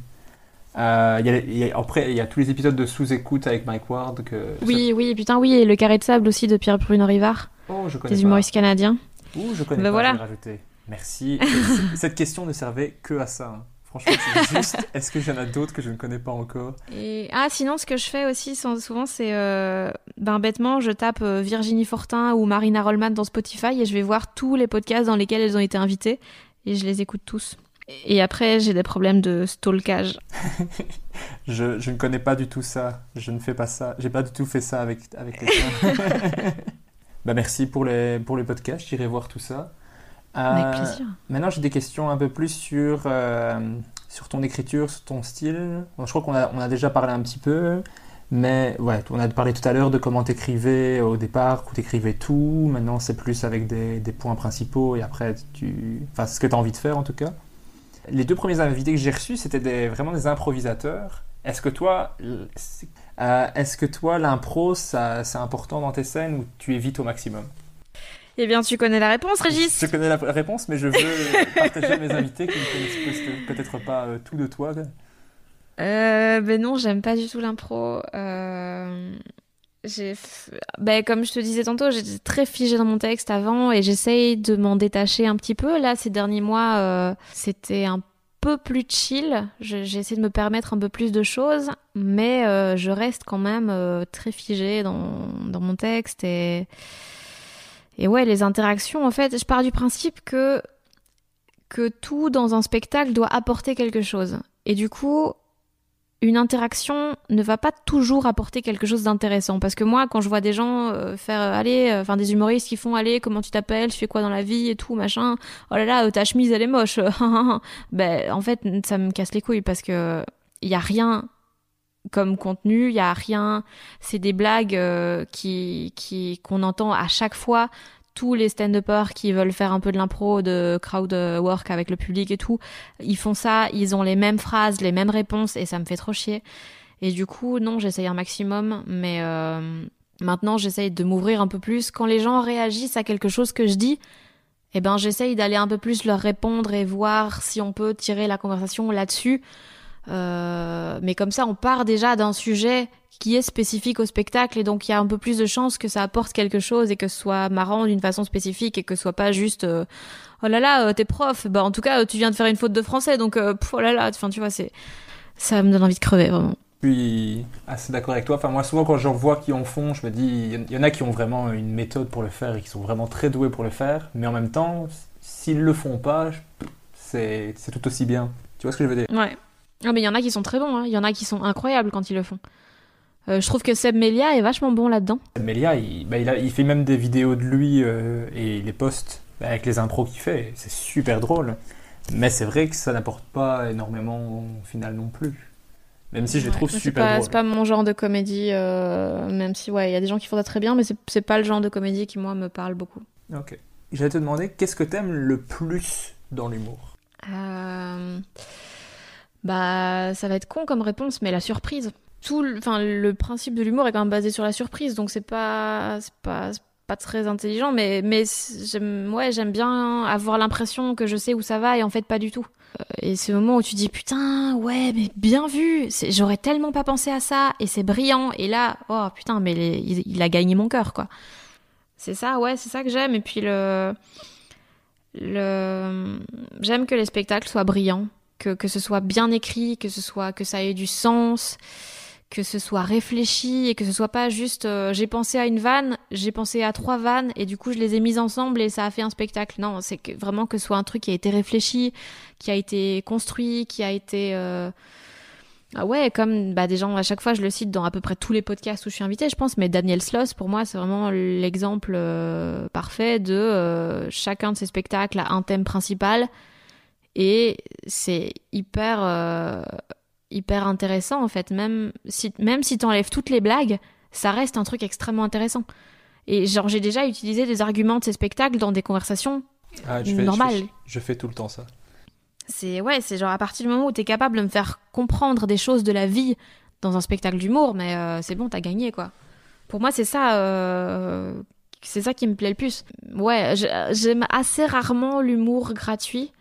Euh, y a, y a, après, il y a tous les épisodes de sous-écoute avec Mike Ward. Que, oui, oui, putain, oui, et le carré de sable aussi de Pierre Bruno Rivard. Oh, je connais Des humoristes canadiens. Ouh, je connais bah, pas, voilà. je vais rajouter. Merci. Cette question ne servait que à ça. hein. Franchement, c'est juste. Est-ce qu'il y en a d'autres que je ne connais pas encore? Et... Ah, sinon, ce que je fais aussi souvent, c'est. Euh... Ben, bêtement, je tape euh, Virginie Fortin ou Marina Rollman dans Spotify et je vais voir tous les podcasts dans lesquels elles ont été invitées et je les écoute tous. Et après, j'ai des problèmes de stalkage. je, je, ne connais pas du tout ça. Je ne fais pas ça. J'ai pas du tout fait ça avec, avec les gens. Bah, merci pour les, pour les podcasts. J'irai voir tout ça. Avec plaisir. Maintenant, j'ai des questions un peu plus sur, euh, sur ton écriture, sur ton style. Bon, je crois qu'on a, on a déjà parlé un petit peu, mais ouais, on a parlé tout à l'heure de comment t'écrivais au départ, où t'écrivais tout. Maintenant, c'est plus avec des, des, points principaux et après, tu... enfin, ce que tu as envie de faire en tout cas. Les deux premiers invités que j'ai reçus, c'était des, vraiment des improvisateurs. Est-ce que toi, euh, est-ce que toi, l'impro, c'est important dans tes scènes ou tu évites au maximum? Eh bien, tu connais la réponse, Régis. Je connais la réponse, mais je veux partager à mes invités qui ne connaissent peut-être pas euh, tout de toi. Euh, ben non, j'aime pas du tout l'impro. Euh, ben comme je te disais tantôt, j'étais très figée dans mon texte avant et j'essaye de m'en détacher un petit peu. Là, ces derniers mois, euh, c'était un peu plus chill. J'ai essayé de me permettre un peu plus de choses, mais euh, je reste quand même euh, très figée dans, dans mon texte et et ouais, les interactions, en fait, je pars du principe que, que tout dans un spectacle doit apporter quelque chose. Et du coup, une interaction ne va pas toujours apporter quelque chose d'intéressant. Parce que moi, quand je vois des gens euh, faire aller, enfin des humoristes qui font aller, comment tu t'appelles, tu fais quoi dans la vie et tout, machin, oh là là, ta chemise elle est moche. ben, en fait, ça me casse les couilles parce que il y a rien comme contenu, il y a rien, c'est des blagues euh, qui qui qu'on entend à chaque fois tous les stand-uppers qui veulent faire un peu de l'impro, de crowd work avec le public et tout, ils font ça, ils ont les mêmes phrases, les mêmes réponses et ça me fait trop chier. Et du coup, non, j'essaye un maximum, mais euh, maintenant j'essaye de m'ouvrir un peu plus. Quand les gens réagissent à quelque chose que je dis, eh ben j'essaye d'aller un peu plus leur répondre et voir si on peut tirer la conversation là-dessus. Euh, mais comme ça, on part déjà d'un sujet qui est spécifique au spectacle et donc il y a un peu plus de chances que ça apporte quelque chose et que ce soit marrant d'une façon spécifique et que ce soit pas juste euh, oh là là euh, t'es prof. Bah en tout cas tu viens de faire une faute de français donc pff, oh là là enfin tu vois c'est ça me donne envie de crever vraiment. Je suis assez d'accord avec toi. Enfin moi souvent quand j'en vois qui en font je me dis il y en a qui ont vraiment une méthode pour le faire et qui sont vraiment très doués pour le faire. Mais en même temps s'ils le font pas c'est c'est tout aussi bien. Tu vois ce que je veux dire? Ouais ah mais il y en a qui sont très bons, il hein. y en a qui sont incroyables quand ils le font. Euh, je trouve que Seb Melia est vachement bon là-dedans. Seb Melia, il, bah, il, a, il, fait même des vidéos de lui euh, et il les poste bah, avec les impros qu'il fait. C'est super drôle. Mais c'est vrai que ça n'apporte pas énormément au final non plus. Même si je les ouais, trouve super pas, drôles. C'est pas mon genre de comédie, euh, même si ouais, il y a des gens qui font ça très bien, mais c'est pas le genre de comédie qui moi me parle beaucoup. Ok. J'allais te demander, qu'est-ce que t'aimes le plus dans l'humour? Bah, ça va être con comme réponse, mais la surprise. Tout, enfin, le principe de l'humour est quand même basé sur la surprise, donc c'est pas, c'est pas, pas très intelligent, mais, mais j'aime, ouais, j'aime bien avoir l'impression que je sais où ça va et en fait pas du tout. Et ce moment où tu dis putain, ouais, mais bien vu, j'aurais tellement pas pensé à ça et c'est brillant. Et là, oh putain, mais il, il, a gagné mon cœur, quoi. C'est ça, ouais, c'est ça que j'aime. Et puis le, le, j'aime que les spectacles soient brillants que, ce soit bien écrit, que ce soit que ça ait du sens, que ce soit réfléchi et que ce soit pas juste euh, j'ai pensé à une vanne, j'ai pensé à trois vannes et du coup je les ai mises ensemble et ça a fait un spectacle. Non, c'est vraiment que ce soit un truc qui a été réfléchi, qui a été construit, qui a été euh, Ah ouais, comme bah, des gens, à chaque fois, je le cite dans à peu près tous les podcasts où je suis invitée, je pense, mais Daniel Sloss, pour moi, c'est vraiment l'exemple euh, parfait de chacun de ses spectacles a un thème principal et c'est hyper, euh, hyper intéressant en fait. Même si, même si t'enlèves toutes les blagues, ça reste un truc extrêmement intéressant. Et genre, j'ai déjà utilisé des arguments de ces spectacles dans des conversations Ah, je fais, normales. Je fais, je fais tout le temps ça. C'est ouais, c'est genre à partir du moment où t'es capable de me faire comprendre des choses de la vie dans un spectacle d'humour, mais euh, c'est bon, t'as gagné quoi. Pour moi, c'est ça, euh, c'est ça qui me plaît le plus. Ouais, j'aime assez rarement l'humour gratuit,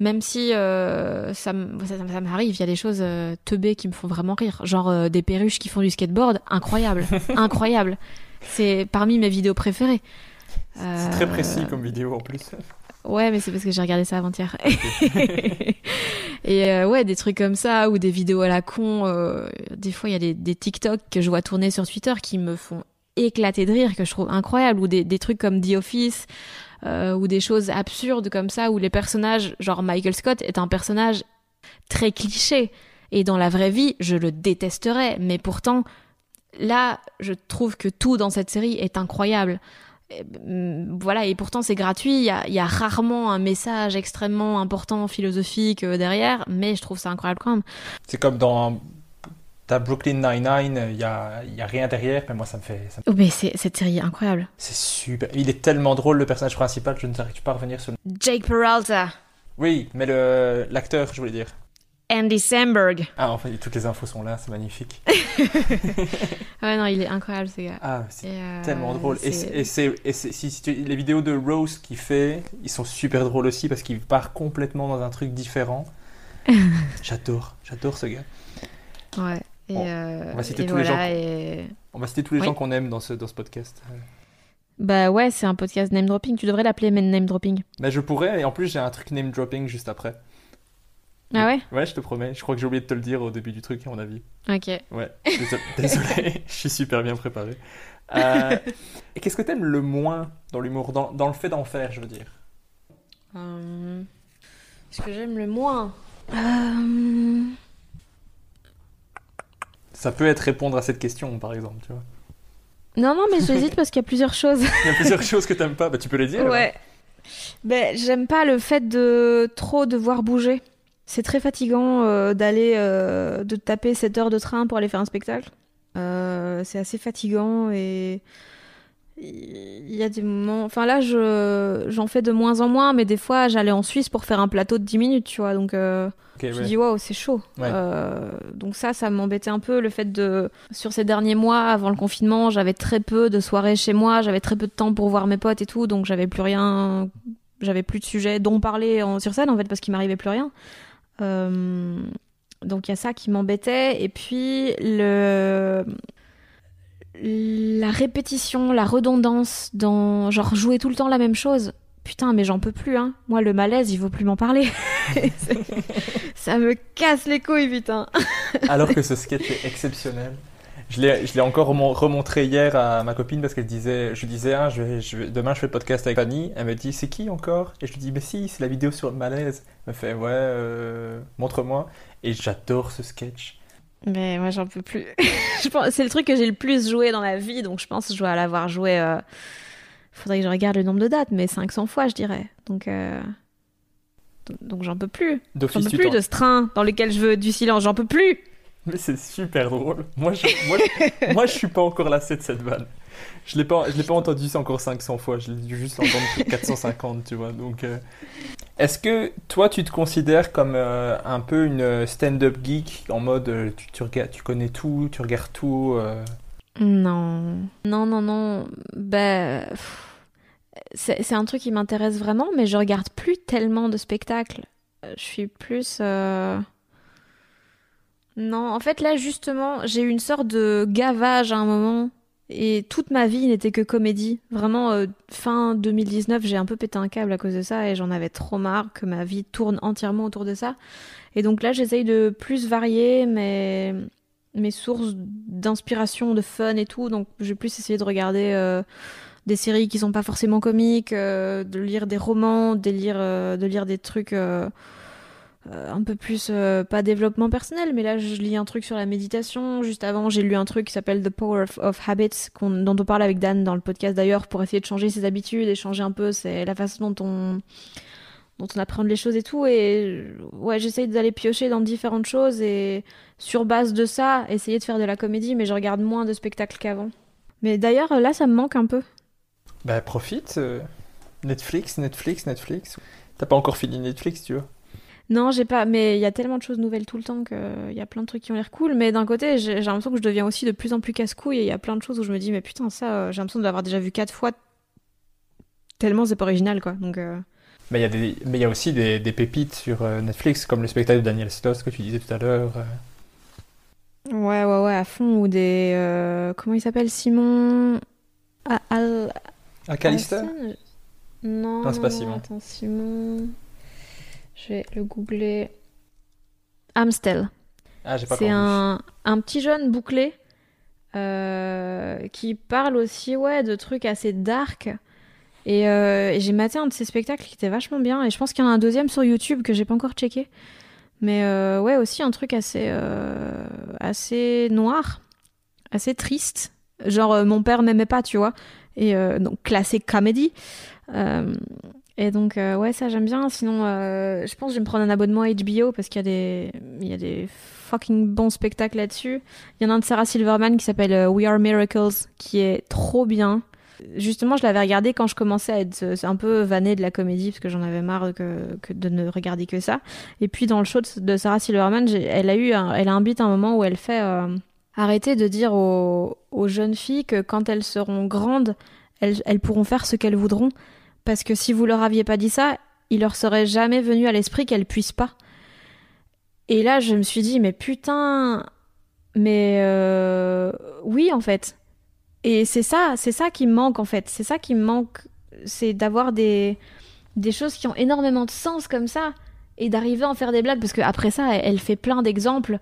même si euh, ça, ça, ça m'arrive. Il y a des choses euh, teubées qui me font vraiment rire, genre euh, des perruches qui font du skateboard, incroyable, incroyable. C'est parmi mes vidéos préférées. C'est très Euh, précis comme vidéo en plus. Ouais, mais c'est parce que j'ai regardé ça avant-hier. et ouais, des trucs comme ça, ou des vidéos à la con. des fois, il y a des, des TikTok que je vois tourner sur Twitter qui me font éclater de rire, que je trouve incroyables, ou des, des trucs comme The Office, euh, ou des choses absurdes comme ça, où les personnages, genre Michael Scott, est un personnage très cliché. Et dans la vraie vie, je le détesterais. Mais pourtant, là, je trouve que tout dans cette série est incroyable. Mm, voilà, et pourtant c'est gratuit. Il y a, y a rarement un message extrêmement important, philosophique euh, derrière, mais je trouve ça incroyable quand même. C'est comme dans t'as Brooklyn Nine-Nine, il y a, y a rien derrière, mais moi ça me fait. ça me- Oh, mais c'est, cette série est incroyable. C'est super. Il est tellement drôle le personnage principal, je ne n'arrive pas à revenir sur. le- Jake Peralta, Oui, mais le l'acteur, je voulais dire. Andy Samberg. Ah, enfin, toutes les infos sont là, c'est magnifique. Ouais, non, il est incroyable ce gars. Ah, c'est euh, tellement drôle. Et, et si tu- les vidéos de Rose qu'il fait, ils sont super drôles aussi parce qu'il part complètement dans un truc différent. j'adore, j'adore ce gars. Ouais. Et, Bon, euh, on va citer et tous les gens et- On va citer tous les Oui. gens qu'on aime dans ce, dans ce podcast. Bah ouais, c'est un podcast name dropping. Tu devrais l'appeler name dropping. Mais je pourrais, et en plus j'ai un truc name dropping juste après. Ah ouais? Ouais, je te promets. Je crois que j'ai oublié de te le dire au début du truc, à mon avis. Ok. Ouais, désolé, désolé, je suis super bien préparé. Euh, et qu'est-ce que t'aimes le moins dans l'humour, dans, dans le fait d'en faire, je veux dire Euh, Ce que j'aime le moins. Euh, Ça peut être répondre à cette question, par exemple, tu vois. Non, non, mais j'hésite parce qu'il y a plusieurs choses. Il y a plusieurs choses que t'aimes pas, bah tu peux les dire. Ouais. Ben, j'aime pas le fait de trop devoir bouger. C'est très fatigant euh, d'aller euh, de taper 7 heures de train pour aller faire un spectacle. Euh, c'est assez fatigant et il y a des moments. Enfin là, je j'en fais de moins en moins, mais des fois, j'allais en Suisse pour faire un plateau de 10 minutes, tu vois. Donc euh, je ouais. dis waouh, c'est chaud. Ouais. Euh, donc ça, ça m'embêtait un peu le fait de sur ces derniers mois avant le confinement, j'avais très peu de soirées chez moi, j'avais très peu de temps pour voir mes potes et tout, donc j'avais plus rien, j'avais plus de sujet dont parler en- sur scène en fait parce qu'il m'arrivait plus rien. Euh, donc il y a ça qui m'embêtait et puis le la répétition, la redondance dans genre jouer tout le temps la même chose. Putain, mais j'en peux plus, hein. Moi, le malaise, il faut plus m'en parler. ça me casse les couilles, putain. Alors que ce sketch est exceptionnel. Je l'ai, je l'ai encore remon- remontré hier à ma copine parce qu'elle disait, je lui disais, ah, je vais, je vais- demain je fais le podcast avec Fanny. Elle me dit, c'est qui encore? Et je lui dis, mais si, c'est la vidéo sur le malaise. Elle me fait, ouais, euh, montre-moi. Et j'adore ce sketch. Mais moi, j'en peux plus. c'est le truc que j'ai le plus joué dans la vie, donc je pense que je dois l'avoir joué. euh, Faudrait que je regarde le nombre de dates, mais 500 fois, je dirais. Donc, euh, donc- donc j'en peux plus. J'en peux plus de ce train dans lequel je veux du silence. J'en peux plus. Mais c'est super drôle. Moi, je, moi, je- moi, je suis pas encore lassé de cette vanne. Je l'ai pas, je l'ai pas entendu encore 500 fois. Je l'ai dû juste l'entendre 450, tu vois. Donc, euh, est-ce que toi, tu te considères comme euh, un peu une stand-up geek en mode euh, tu, tu regardes, tu connais tout, tu regardes tout. euh, Non. Non, non, non. Pff, C'est un truc qui m'intéresse vraiment, mais je regarde plus tellement de spectacles. Je suis plus. Non, en fait, là, justement, j'ai eu une sorte de gavage à un moment. Et toute ma vie n'était que comédie. Vraiment, euh, fin 2019, j'ai un peu pété un câble à cause de ça et j'en avais trop marre que ma vie tourne entièrement autour de ça. Et donc là, j'essaye de plus varier mes, mes sources d'inspiration, de fun et tout. Donc, j'ai plus essayé de regarder euh, des séries qui sont pas forcément comiques, euh, de lire des romans, de lire, de lire des trucs euh, un peu plus, euh, pas développement personnel, mais là je lis un truc sur la méditation. Juste avant, j'ai lu un truc qui s'appelle The Power of, Habits, dont on parle avec Dan dans le podcast d'ailleurs, pour essayer de changer ses habitudes et changer un peu c'est la façon dont on, dont on apprend les choses et tout. Et ouais, j'essaye d'aller piocher dans différentes choses et sur base de ça, essayer de faire de la comédie, mais je regarde moins de spectacles qu'avant. Mais d'ailleurs, là, ça me manque un peu. Bah profite. euh, Netflix, Netflix, Netflix. T'as pas encore fini Netflix, tu vois. Non, j'ai pas, mais il y a tellement de choses nouvelles tout le temps qu'il y a plein de trucs qui ont l'air cool. Mais d'un côté, j'ai l'impression que je deviens aussi de plus en plus casse-couille et il y a plein de choses où je me dis, mais putain, ça, euh, j'ai l'impression de l'avoir déjà vu quatre fois. Tellement c'est pas original, quoi. Donc, euh, Mais il y a des, mais il y a aussi des, des pépites sur euh, Netflix, comme le spectacle de Daniel Sloss que tu disais tout à l'heure. euh. ouais, ouais, ouais, à fond. Ou des. euh, comment il s'appelle Simon? Al... Ah, Callister Alston Non, Non, c'est pas non, Simon. Attends, Simon. Je vais le googler. Amstel. Ah, j'ai pas C'est un, un petit jeune bouclé euh, qui parle aussi ouais, de trucs assez dark. Et, euh, et j'ai maté un de ses spectacles qui était vachement bien. Et je pense qu'il y en a un deuxième sur YouTube que j'ai pas encore checké. Mais euh, ouais, aussi un truc assez, assez noir, assez triste. Genre, mon père m'aimait pas, tu vois. Et donc, classique comédie. Et donc, euh, ouais, ça j'aime bien. Sinon, euh, je pense que je vais me prendre un abonnement à HBO parce qu'il y a des, il y a des fucking bons spectacles là-dessus. Il y en a un de Sarah Silverman qui s'appelle euh, We Are Miracles qui est trop bien. Justement, je l'avais regardé quand je commençais à être un peu vannée de la comédie parce que j'en avais marre que, de ne regarder que ça. Et puis dans le show de, Sarah Silverman, elle a eu, un, elle un moment où elle fait arrêter de dire aux, aux jeunes filles que quand elles seront grandes, elles, elles pourront faire ce qu'elles voudront. Parce que si vous leur aviez pas dit ça, il leur serait jamais venu à l'esprit qu'elles puissent pas. Et là, je me suis dit, mais putain, mais euh, oui, en fait. Et c'est ça, c'est ça qui me manque, en fait. C'est ça qui me manque, c'est d'avoir des, des choses qui ont énormément de sens comme ça et d'arriver à en faire des blagues. Parce qu'après ça, elle, fait plein d'exemples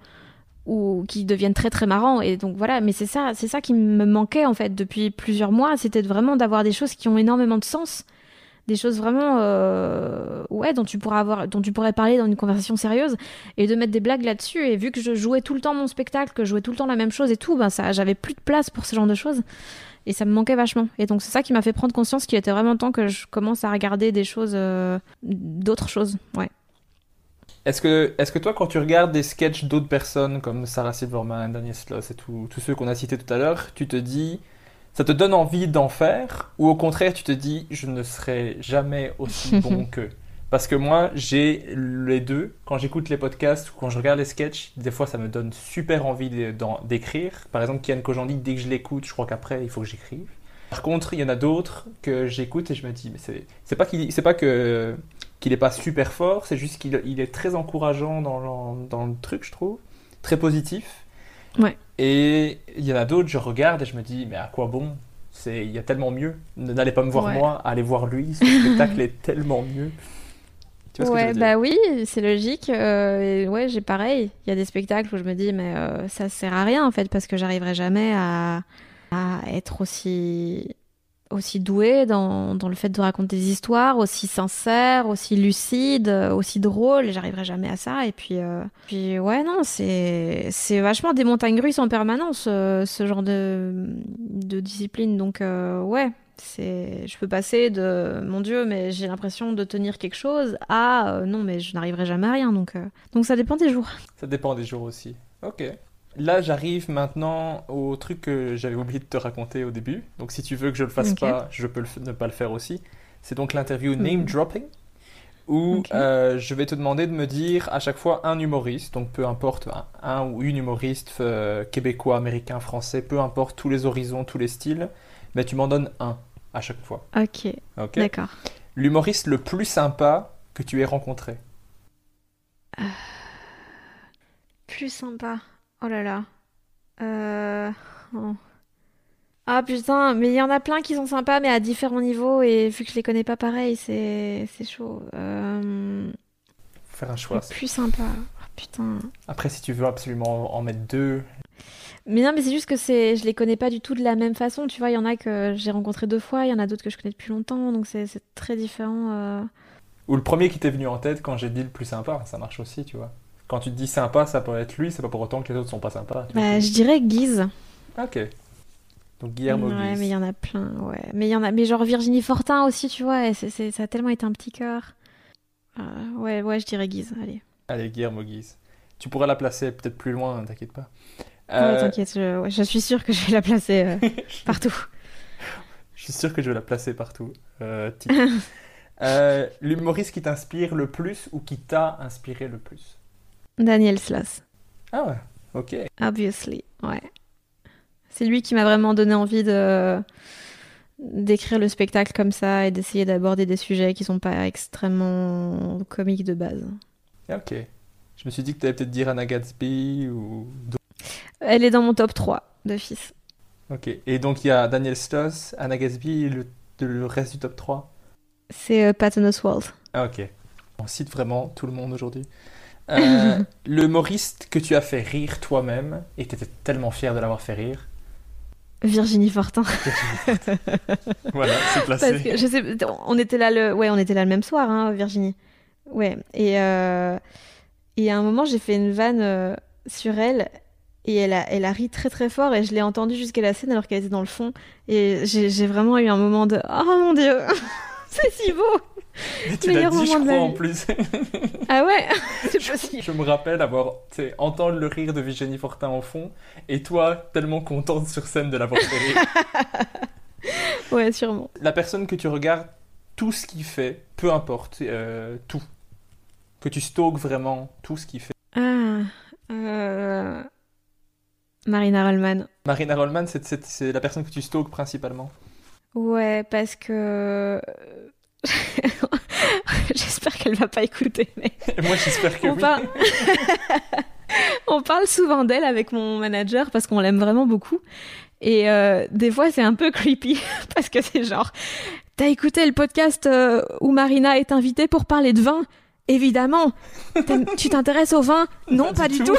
ou qui deviennent très très marrants et donc voilà mais c'est ça c'est ça qui me manquait en fait depuis plusieurs mois c'était vraiment d'avoir des choses qui ont énormément de sens des choses vraiment euh, ouais dont tu pourrais avoir dont tu pourrais parler dans une conversation sérieuse et de mettre des blagues là-dessus. Et vu que je jouais tout le temps mon spectacle que je jouais tout le temps la même chose et tout ben ça j'avais plus de place pour ce genre de choses. Et ça me manquait vachement. Et donc c'est ça qui m'a fait prendre conscience qu'il était vraiment temps que je commence à regarder des choses euh, d'autres choses. Ouais. Est-ce que, est-ce que toi, quand tu regardes des sketchs d'autres personnes comme Sarah Silverman, Daniel Sloss et tous ceux qu'on a cités tout à l'heure, tu te dis, ça te donne envie d'en faire Ou au contraire, tu te dis, je ne serai jamais aussi bon qu'eux? Parce que moi, j'ai les deux. Quand j'écoute les podcasts ou quand je regarde les sketchs, des fois, ça me donne super envie d'écrire. Par exemple, Kian Kojandi, dès que je l'écoute, je crois qu'après, il faut que j'écrive. Par contre, il y en a d'autres que j'écoute et je me dis, mais c'est c'est pas qu'il c'est pas que qu'il est pas super fort, c'est juste qu'il il est très encourageant dans, le- dans le truc, je trouve, très positif. Ouais. Et il y en a d'autres, je regarde et je me dis, mais à quoi bon? C'est il y a tellement mieux. N'allez pas me voir Ouais. moi, allez voir lui. Ce spectacle est tellement mieux. Tu vois ce que je ouais, dire bah oui, c'est logique. euh, et ouais, j'ai pareil. Il y a des spectacles où je me dis, mais euh, ça sert à rien en fait, parce que j'arriverai jamais à, à être aussi aussi douée dans, dans le fait de raconter des histoires, aussi sincère, aussi lucide, euh, aussi drôle. J'arriverai jamais à ça. Et puis, euh, puis ouais, non, c'est vachement des montagnes russes en permanence, euh, ce genre de, de discipline. Donc ouais, c'est, je peux passer de mon Dieu, mais j'ai l'impression de tenir quelque chose à non, mais je n'arriverai jamais à rien. Donc, donc ça dépend des jours. Ça dépend des jours aussi. Ok. Là, j'arrive maintenant au truc que j'avais oublié de te raconter au début. Donc, si tu veux que je le fasse pas, je peux le ne pas le faire aussi. C'est donc l'interview Hmm. name dropping, où euh, je vais te demander de me dire à chaque fois un humoriste, donc peu importe un, un ou une humoriste euh, québécois, américain, français, peu importe tous les horizons, tous les styles, mais tu m'en donnes un à chaque fois. Ok, Ok. d'accord. L'humoriste le plus sympa que tu aies rencontré. Plus sympa. Oh là là. Euh... oh. Ah putain, mais il y en a plein qui sont sympas, mais à différents niveaux, et vu que je les connais pas pareil, c'est c'est chaud. Euh... Faire un choix. le plus sympa. Oh, putain. Après, si tu veux absolument en mettre deux, Mais non, mais c'est juste que c'est, je les connais pas du tout de la même façon. Tu vois, il y en a que j'ai rencontré deux fois, il y en a d'autres que je connais depuis longtemps, donc c'est c'est très différent. euh. Ou le premier qui t'est venu en tête quand j'ai dit le plus sympa, ça marche aussi, tu vois. Quand tu te dis sympa, ça peut être lui, c'est pas pour autant que les autres sont pas sympas. Bah, je dirais Guise. Ok. Donc Guillermo Ouais, Guise. mais il y en a plein, ouais. Mais il y en a, mais genre Virginie Fortin aussi, tu vois, et c'est- ça a tellement été un petit cœur. Euh, ouais, ouais, je dirais Guise, allez. Allez, Guillermo Guise. Tu pourras la placer peut-être plus loin, t'inquiète pas. Ouais, Euh, t'inquiète, je, ouais, je suis sûre que je vais la placer euh, partout. Je suis sûr que je vais la placer partout. Euh, L'humoriste qui t'inspire le plus ou qui t'a inspiré le plus? Daniel Sloss, Ah ouais, ok. obviously, ouais. C'est lui qui m'a vraiment donné envie de d'écrire le spectacle comme ça et d'essayer d'aborder des sujets qui sont pas extrêmement comiques de base. Ok. Je me suis dit que tu allais peut-être dire Anna Gatsby ou. Elle est dans mon top 3 d'office. Ok. Et donc il y a Daniel Sloss, Anna Gatsby et le reste du top 3. C'est euh, Patton Oswalt. Ah ok. On cite vraiment tout le monde aujourd'hui. Euh, le humoriste que tu as fait rire toi-même et tu étais tellement fier de l'avoir fait rire. Virginie Fortin. Voilà, c'est placé. Parce que je sais, on était là le, ouais, on était là le même soir, hein, Virginie. Ouais. Et euh, et à un moment, j'ai fait une vanne euh, sur elle et elle a, elle a ri très très fort et je l'ai entendue jusqu'à la scène alors qu'elle était dans le fond. Et j'ai vraiment eu un moment de, oh mon dieu, c'est si beau. Tu l'as dit, je crois, en plus. Ah ouais, c'est possible. Je me rappelle avoir, entendre le rire de Virginie Fortin en fond, et toi, tellement contente sur scène de l'avoir fait rire. Ouais, sûrement. La personne que tu regardes, tout ce qu'il fait, peu importe, euh, tout. Que tu stalkes vraiment tout ce qu'il fait. Ah, euh... Marina Rollman. Marina Rollman, c'est la personne que tu stalkes principalement. Ouais, parce que j'espère qu'elle va pas écouter. Mais... Moi, j'espère que On oui. parle... on parle souvent d'elle avec mon manager parce qu'on l'aime vraiment beaucoup. Et euh, des fois, c'est un peu creepy parce que c'est genre, t'as écouté le podcast euh, où Marina est invitée pour parler de vin? Évidemment. Tu t'intéresses au vin? Non, pas, du tout.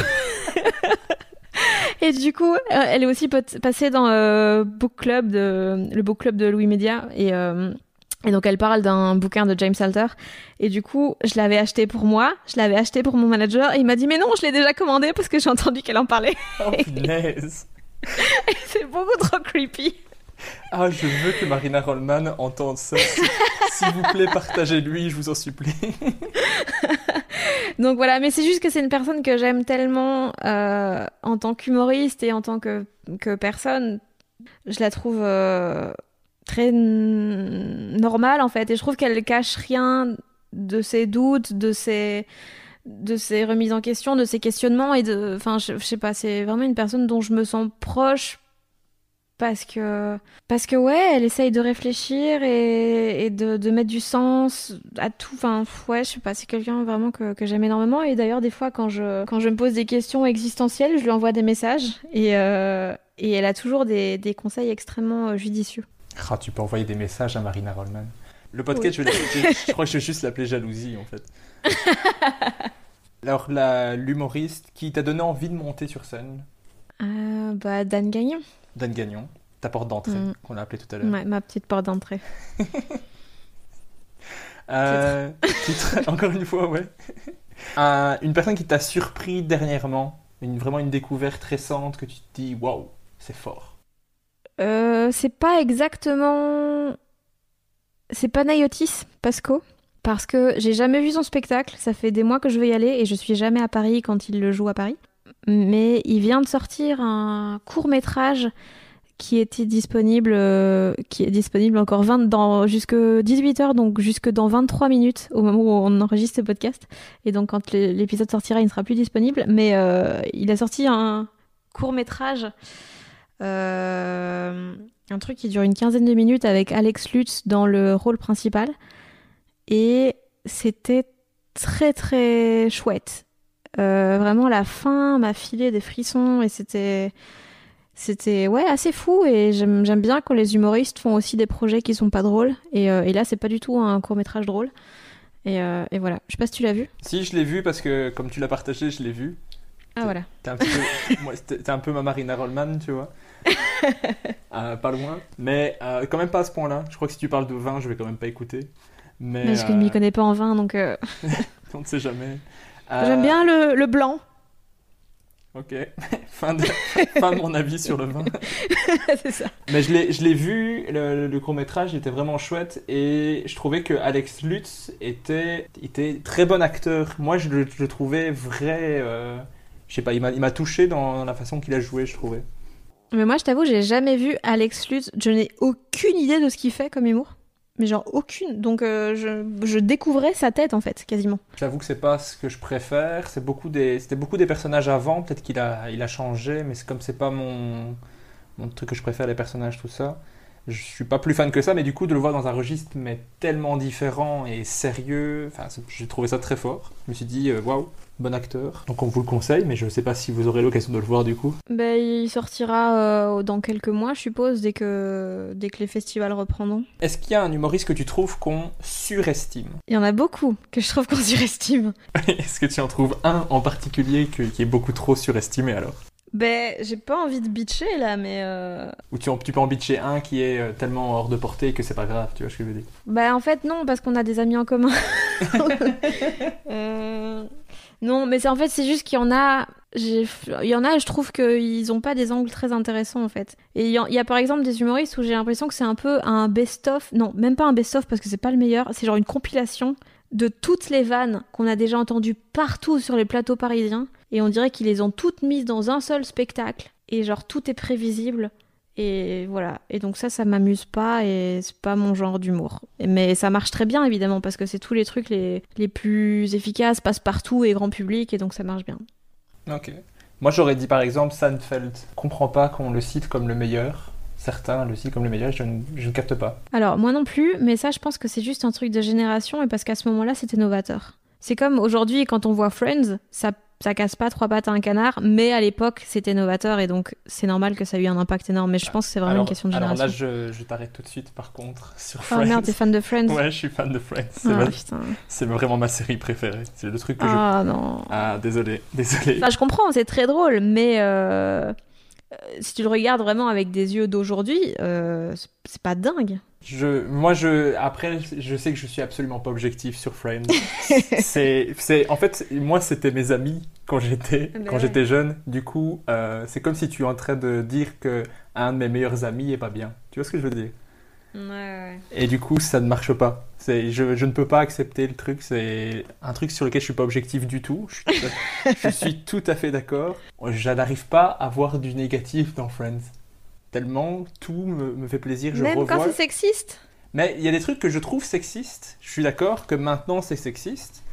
Et du coup, euh, elle est aussi passée dans book club de, le book club de Louis Média et et donc elle parle d'un bouquin de James Alter. Et du coup, je l'avais acheté pour moi, je l'avais acheté pour mon manager. Et il m'a dit mais non, je l'ai déjà commandé parce que j'ai entendu qu'elle en parlait. Oh, punaise. C'est beaucoup trop creepy. Ah, je veux que Marina Rollman entende ça. S'il s'il vous plaît, partagez-lui, je vous en supplie. Donc voilà, mais c'est juste que c'est une personne que j'aime tellement euh, en tant qu'humoriste et en tant que, que personne. Je la trouve euh, très normale en fait. Et je trouve qu'elle cache rien de ses doutes, de ses, de ses remises en question, de ses questionnements. Et de, enfin, je, je sais pas, c'est vraiment une personne dont je me sens proche parce que parce que ouais elle essaye de réfléchir et, de mettre du sens à tout enfin ouais je sais pas c'est quelqu'un vraiment que, que j'aime énormément et d'ailleurs des fois quand je quand je me pose des questions existentielles je lui envoie des messages et euh, et elle a toujours des, des conseils extrêmement euh, judicieux Ah, tu peux envoyer des messages à Marina Rollman. Le podcast, je, crois que je vais juste l'appeler Jalousie, en fait. Alors, la- l'humoriste qui t'a donné envie de monter sur scène, Euh, bah Dan Gagnon Dan Gagnon, ta porte d'entrée, Mm. qu'on a appelé tout à l'heure. ma petite porte d'entrée Euh, titre, encore une fois, ouais. Un- une personne qui t'a surpris dernièrement, une, vraiment une découverte récente que tu te dis, waouh, c'est fort. Euh, c'est pas exactement. C'est pas Nayotis Pasco. Parce que j'ai jamais vu son spectacle. Ça fait des mois que je veux y aller et je suis jamais à Paris quand il le joue à Paris. Mais il vient de sortir un court métrage qui était disponible, euh, qui est disponible encore 20 dans jusque 18h, donc jusque dans 23 minutes au moment où on enregistre ce podcast. Et donc quand l'é- l'épisode sortira, il ne sera plus disponible. Mais euh, il a sorti un court métrage un truc qui dure une quinzaine de minutes avec Alex Lutz dans le rôle principal. Et c'était très très chouette. Euh, vraiment, la fin m'a filé des frissons et c'était. C'était ouais, assez fou et j'aime bien quand les humoristes font aussi des projets qui sont pas drôles. Et, euh, et là, c'est pas du tout un court métrage drôle. Et, euh, et voilà. Je sais pas si tu l'as vu. Si, je l'ai vu parce que, comme tu l'as partagé, je l'ai vu. Ah voilà. T'es un, peu... un peu ma Marina Rollman, tu vois. Euh, pas loin. Mais euh, quand même pas à ce point-là. Je crois que si tu parles de vin, je vais quand même pas écouter. Mais, Parce que je euh, m'y connais pas en vin, donc on ne sait jamais. j'aime bien le, le blanc. Ok, fin de, fin de mon avis sur le vin. c'est ça. Mais je l'ai, je l'ai vu, le, le court-métrage était vraiment chouette et je trouvais que Alex Lutz était, était très bon acteur. Moi, je le, je le trouvais vrai. euh, je sais pas, il m'a, il m'a touché dans la façon qu'il a joué, je trouvais. Mais moi, je t'avoue, j'ai jamais vu Alex Lutz. Je n'ai aucune idée de ce qu'il fait comme humour. Mais genre aucune. Donc euh, je, découvrais sa tête en fait, quasiment. J'avoue que c'est pas ce que je préfère. C'était beaucoup des personnages avant. Peut-être qu'il a, il a changé, mais comme c'est pas mon, truc que je préfère les personnages tout ça. Je suis pas plus fan que ça, mais du coup de le voir dans un registre mais tellement différent et sérieux, j'ai trouvé ça très fort. Je me suis dit euh, waouh, bon acteur. Donc on vous le conseille, mais je sais pas si vous aurez l'occasion de le voir du coup. Ben, il sortira euh, dans quelques mois, je suppose, dès que, dès que les festivals reprendront. Est-ce qu'il y a un humoriste que tu trouves qu'on surestime? Il y en a beaucoup que je trouve qu'on surestime. Est-ce que tu en trouves un en particulier que- qui est beaucoup trop surestimé alors? Ben, j'ai pas envie de bitcher là, mais. euh, Ou tu peux en bitcher un qui est euh, tellement hors de portée que c'est pas grave, tu vois ce que je veux dire? Ben, en fait, non, parce qu'on a des amis en commun. Euh, Non, mais en fait, c'est juste qu'il y en a. Il y en a, je trouve qu'ils ont pas des angles très intéressants en fait. Et il y, y a par exemple des humoristes où j'ai l'impression que c'est un peu un best-of. Non, même pas un best-of parce que c'est pas le meilleur. C'est genre une compilation de toutes les vannes qu'on a déjà entendues partout sur les plateaux parisiens. Et on dirait qu'ils les ont toutes mises dans un seul spectacle. Et genre tout est prévisible. Et voilà. Et donc ça, ça m'amuse pas et c'est pas mon genre d'humour. Mais ça marche très bien évidemment parce que c'est tous les trucs les, les plus efficaces, passe partout et grand public et donc ça marche bien. Ok. Moi j'aurais dit par exemple Seinfeld. Je comprends pas qu'on le cite comme le meilleur. Certains le citent comme le meilleur, je ne, je ne capte pas. Alors moi non plus, mais ça je pense que c'est juste un truc de génération et parce qu'à ce moment-là c'était novateur. C'est comme aujourd'hui quand on voit Friends, ça ça casse pas trois pattes à un canard, mais à l'époque c'était novateur et donc c'est normal que ça ait eu un impact énorme. Mais je pense que c'est vraiment alors, une question de alors génération. là je, je t'arrête tout de suite par contre sur Oh Friends. merde, t'es fan de Friends Ouais, je suis fan de Friends. C'est Ah ma- vraiment ma série préférée. C'est le truc que je... Ah non. Ah désolé, désolé. Enfin, je comprends, c'est très drôle, mais euh, euh, si tu le regardes vraiment avec des yeux d'aujourd'hui, euh, c'est pas dingue. Je, moi, je, après, je sais que je suis absolument pas objectif sur Friends. c'est, c'est, en fait, moi, c'était mes amis quand j'étais, Ben quand ouais. j'étais jeune. Du coup, euh, c'est comme si tu es en train de dire que un de mes meilleurs amis est pas bien. Tu vois ce que je veux dire? Et du coup, ça ne marche pas. C'est, je, je ne peux pas accepter le truc. C'est un truc sur lequel je suis pas objectif du tout. Je suis tout à, je suis tout à fait d'accord. Je n'arrive pas à voir du négatif dans Friends. Tellement tout me, me fait plaisir. Je Même revois. quand c'est sexiste Mais il y a des trucs que je trouve sexistes. Je suis d'accord que maintenant c'est sexiste.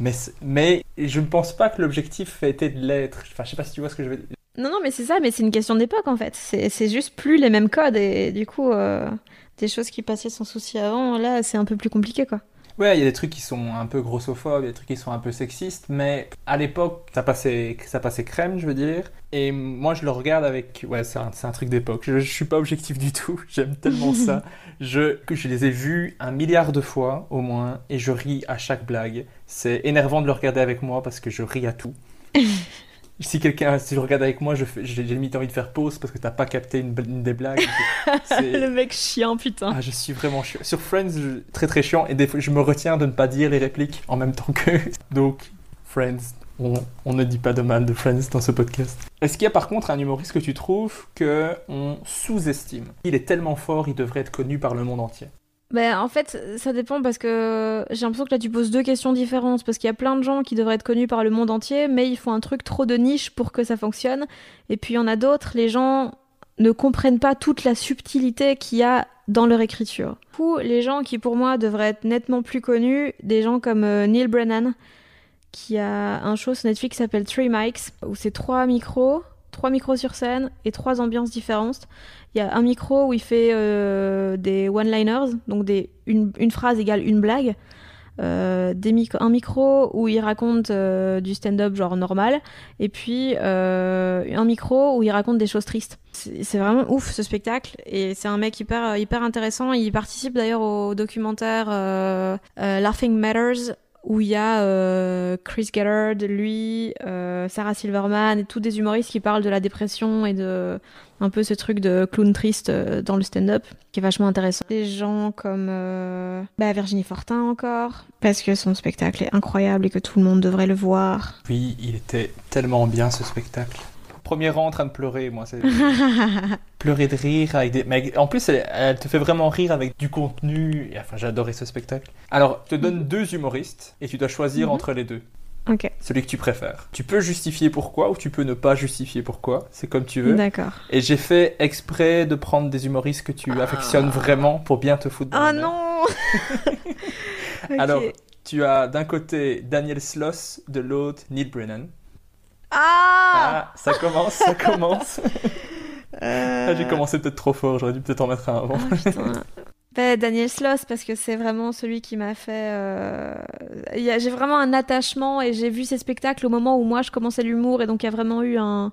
Mais, mais je ne pense pas que l'objectif été de l'être. Enfin, je sais pas si tu vois ce que je veux dire. Non, non, mais c'est ça, mais c'est une question d'époque en fait. C'est c'est juste plus les mêmes codes et du coup, euh, des choses qui passaient sans souci avant, là, c'est un peu plus compliqué quoi. Ouais, il y a des trucs qui sont un peu grossophobes, il y a des trucs qui sont un peu sexistes, mais à l'époque, ça passait, ça passait crème, je veux dire. Et moi, je le regarde avec. Ouais, c'est un, truc d'époque. Je, je suis pas objectif du tout. J'aime tellement ça. Je, que je les ai vus un milliard de fois, au moins, et je ris à chaque blague. C'est énervant de le regarder avec moi parce que je ris à tout. si quelqu'un, si je regarde avec moi, j'ai limite envie de faire pause parce que t'as pas capté une, des blagues. C'est- Le mec chiant, putain. ah, je suis vraiment chiant. Sur Friends, je- très très chiant, et des fois, je me retiens de ne pas dire les répliques en même temps que. Donc, Friends, on, on ne dit pas de mal de Friends dans ce podcast. Est-ce qu'il y a par contre un humoriste que tu trouves que on sous-estime? Il est tellement fort, il devrait être connu par le monde entier. Ben, en fait, ça dépend parce que j'ai l'impression que là tu poses deux questions différentes. Parce qu'il y a plein de gens qui devraient être connus par le monde entier, mais ils font un truc trop de niche pour que ça fonctionne. Et puis il y en a d'autres, les gens ne comprennent pas toute la subtilité qu'il y a dans leur écriture. Du coup, les gens qui pour moi devraient être nettement plus connus, des gens comme euh, Neil Brennan, qui a un show sur Netflix qui s'appelle Three Mics, où c'est trois micros, trois micros sur scène et trois ambiances différentes. Il y a un micro où il fait euh, des one-liners, donc des, une, une phrase égale une blague. Euh, des mic- un micro où il raconte euh, du stand-up genre normal, et puis euh, un micro où il raconte des choses tristes. C'est vraiment ouf ce spectacle, et c'est un mec hyper, hyper intéressant. Il participe d'ailleurs au documentaire euh, euh, Laughing Matters où il y a euh, Chris Gellard, lui, euh, Sarah Silverman et tous des humoristes qui parlent de la dépression et de un peu ce truc de clown triste euh, dans le stand-up qui est vachement intéressant. Des gens comme euh, bah, Virginie Fortin encore parce que son spectacle est incroyable et que tout le monde devrait le voir. Oui, il était tellement bien ce spectacle. Premier rang en train de pleurer, moi. C'est pleurer de rire avec des. Mais en plus, elle, elle te fait vraiment rire avec du contenu. Et, enfin, adoré ce spectacle. Alors, je te donne deux humoristes et tu dois choisir Mhm. entre les deux. Celui que tu préfères. Tu peux justifier pourquoi ou tu peux ne pas justifier pourquoi. C'est comme tu veux. d'accord. Et j'ai fait exprès de prendre des humoristes que tu affectionnes vraiment pour bien te foutre Ah non. Alors, tu as d'un côté Daniel Sloss, de l'autre Neil Brennan. Ah, Ah, ça commence, ça commence. Euh, Ah, j'ai commencé peut-être trop fort, j'aurais dû peut-être en mettre un avant. Ah. Ben, Daniel Sloss, parce que c'est vraiment celui qui m'a fait. euh, J'ai vraiment un attachement et j'ai vu ces spectacles au moment où moi je commençais l'humour et donc il y a vraiment eu un,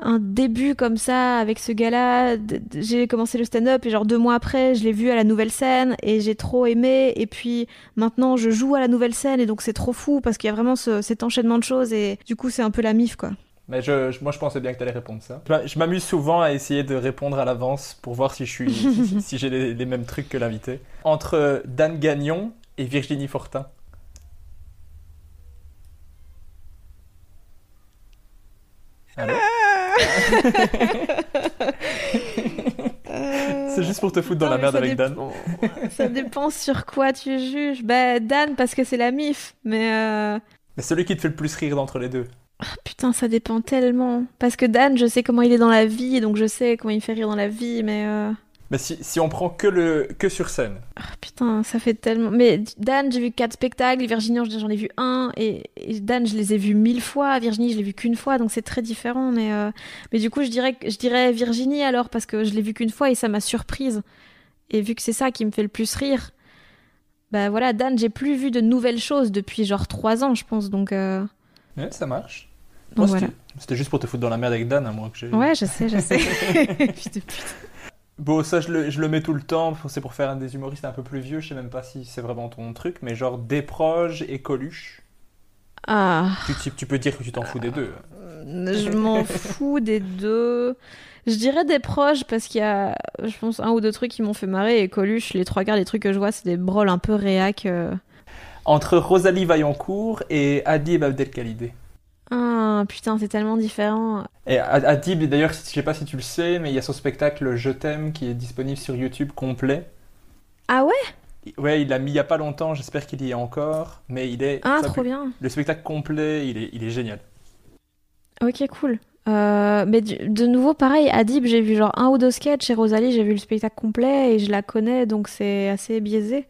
un début comme ça avec ce gars-là. J'ai commencé le stand-up et genre deux mois après, je l'ai vu à la nouvelle scène et j'ai trop aimé. Et puis maintenant, je joue à la nouvelle scène et donc c'est trop fou parce qu'il y a vraiment ce- cet enchaînement de choses et du coup, c'est un peu la mif quoi. Mais je, je- moi, je pensais bien que tu allais répondre ça. Je m'a- Je m'amuse souvent à essayer de répondre à l'avance pour voir si je suis, si, si j'ai les, les mêmes trucs que l'invité. Entre Dan Gagnon et Virginie Fortin. Allô C'est juste pour te foutre dans la merde avec ça Dan. dépend- ça dépend sur quoi tu juges. Bah, Dan, parce que c'est la mif. Mais euh, Mais celui qui te fait le plus rire d'entre les deux. Putain, ça dépend tellement. Parce que Dan, je sais comment il est dans la vie, donc je sais comment il fait rire dans la vie, mais. euh, Mais si, si on prend que, le, que sur scène, ah, putain, ça fait tellement. Mais Dan, j'ai vu quatre spectacles. Virginie, j'en ai vu un. Et, et Dan, je les ai vus mille fois. Virginie, je l'ai vu qu'une fois, donc c'est très différent. Mais, euh, mais du coup, je dirais, je dirais Virginie alors, parce que je l'ai vu qu'une fois et ça m'a surprise. Et vu que c'est ça qui me fait le plus rire. Bah voilà, Dan, j'ai plus vu de nouvelles choses depuis genre trois ans, je pense. Donc, euh, ouais, ça marche. donc Moi, voilà. c'était- juste pour te foutre dans la merde avec Dan, à moi que j'ai. Ouais, je sais, je sais. Bon, ça, je le, je le mets tout le temps. C'est pour faire un des humoristes un peu plus vieux. Je sais même pas si c'est vraiment ton truc, mais genre Desproges et Coluche. Ah, Tu, tu- tu peux dire que tu t'en fous des deux. je m'en fous des deux. Je dirais des proches parce qu'il y a, je pense, un ou deux trucs qui m'ont fait marrer. Et Coluche, les trois quarts des trucs que je vois, c'est des broles un peu réac. euh. Entre Rosalie Vaillancourt et Adib Abdelkhalidé. Ah, putain, c'est tellement différent. Et Ad- Adib, d'ailleurs, je sais pas si tu le sais, mais il y a son spectacle Je t'aime qui est disponible sur YouTube complet. Ah ouais? Ouais, il l'a mis il y a pas longtemps, j'espère qu'il y est encore, mais il est... Ah, trop bien. Le spectacle complet, il est, il est génial. Ok, cool. Euh, mais du- de nouveau, pareil, Adib, j'ai vu genre un ou deux sketchs et Rosalie, j'ai vu le spectacle complet et je la connais, donc c'est assez biaisé.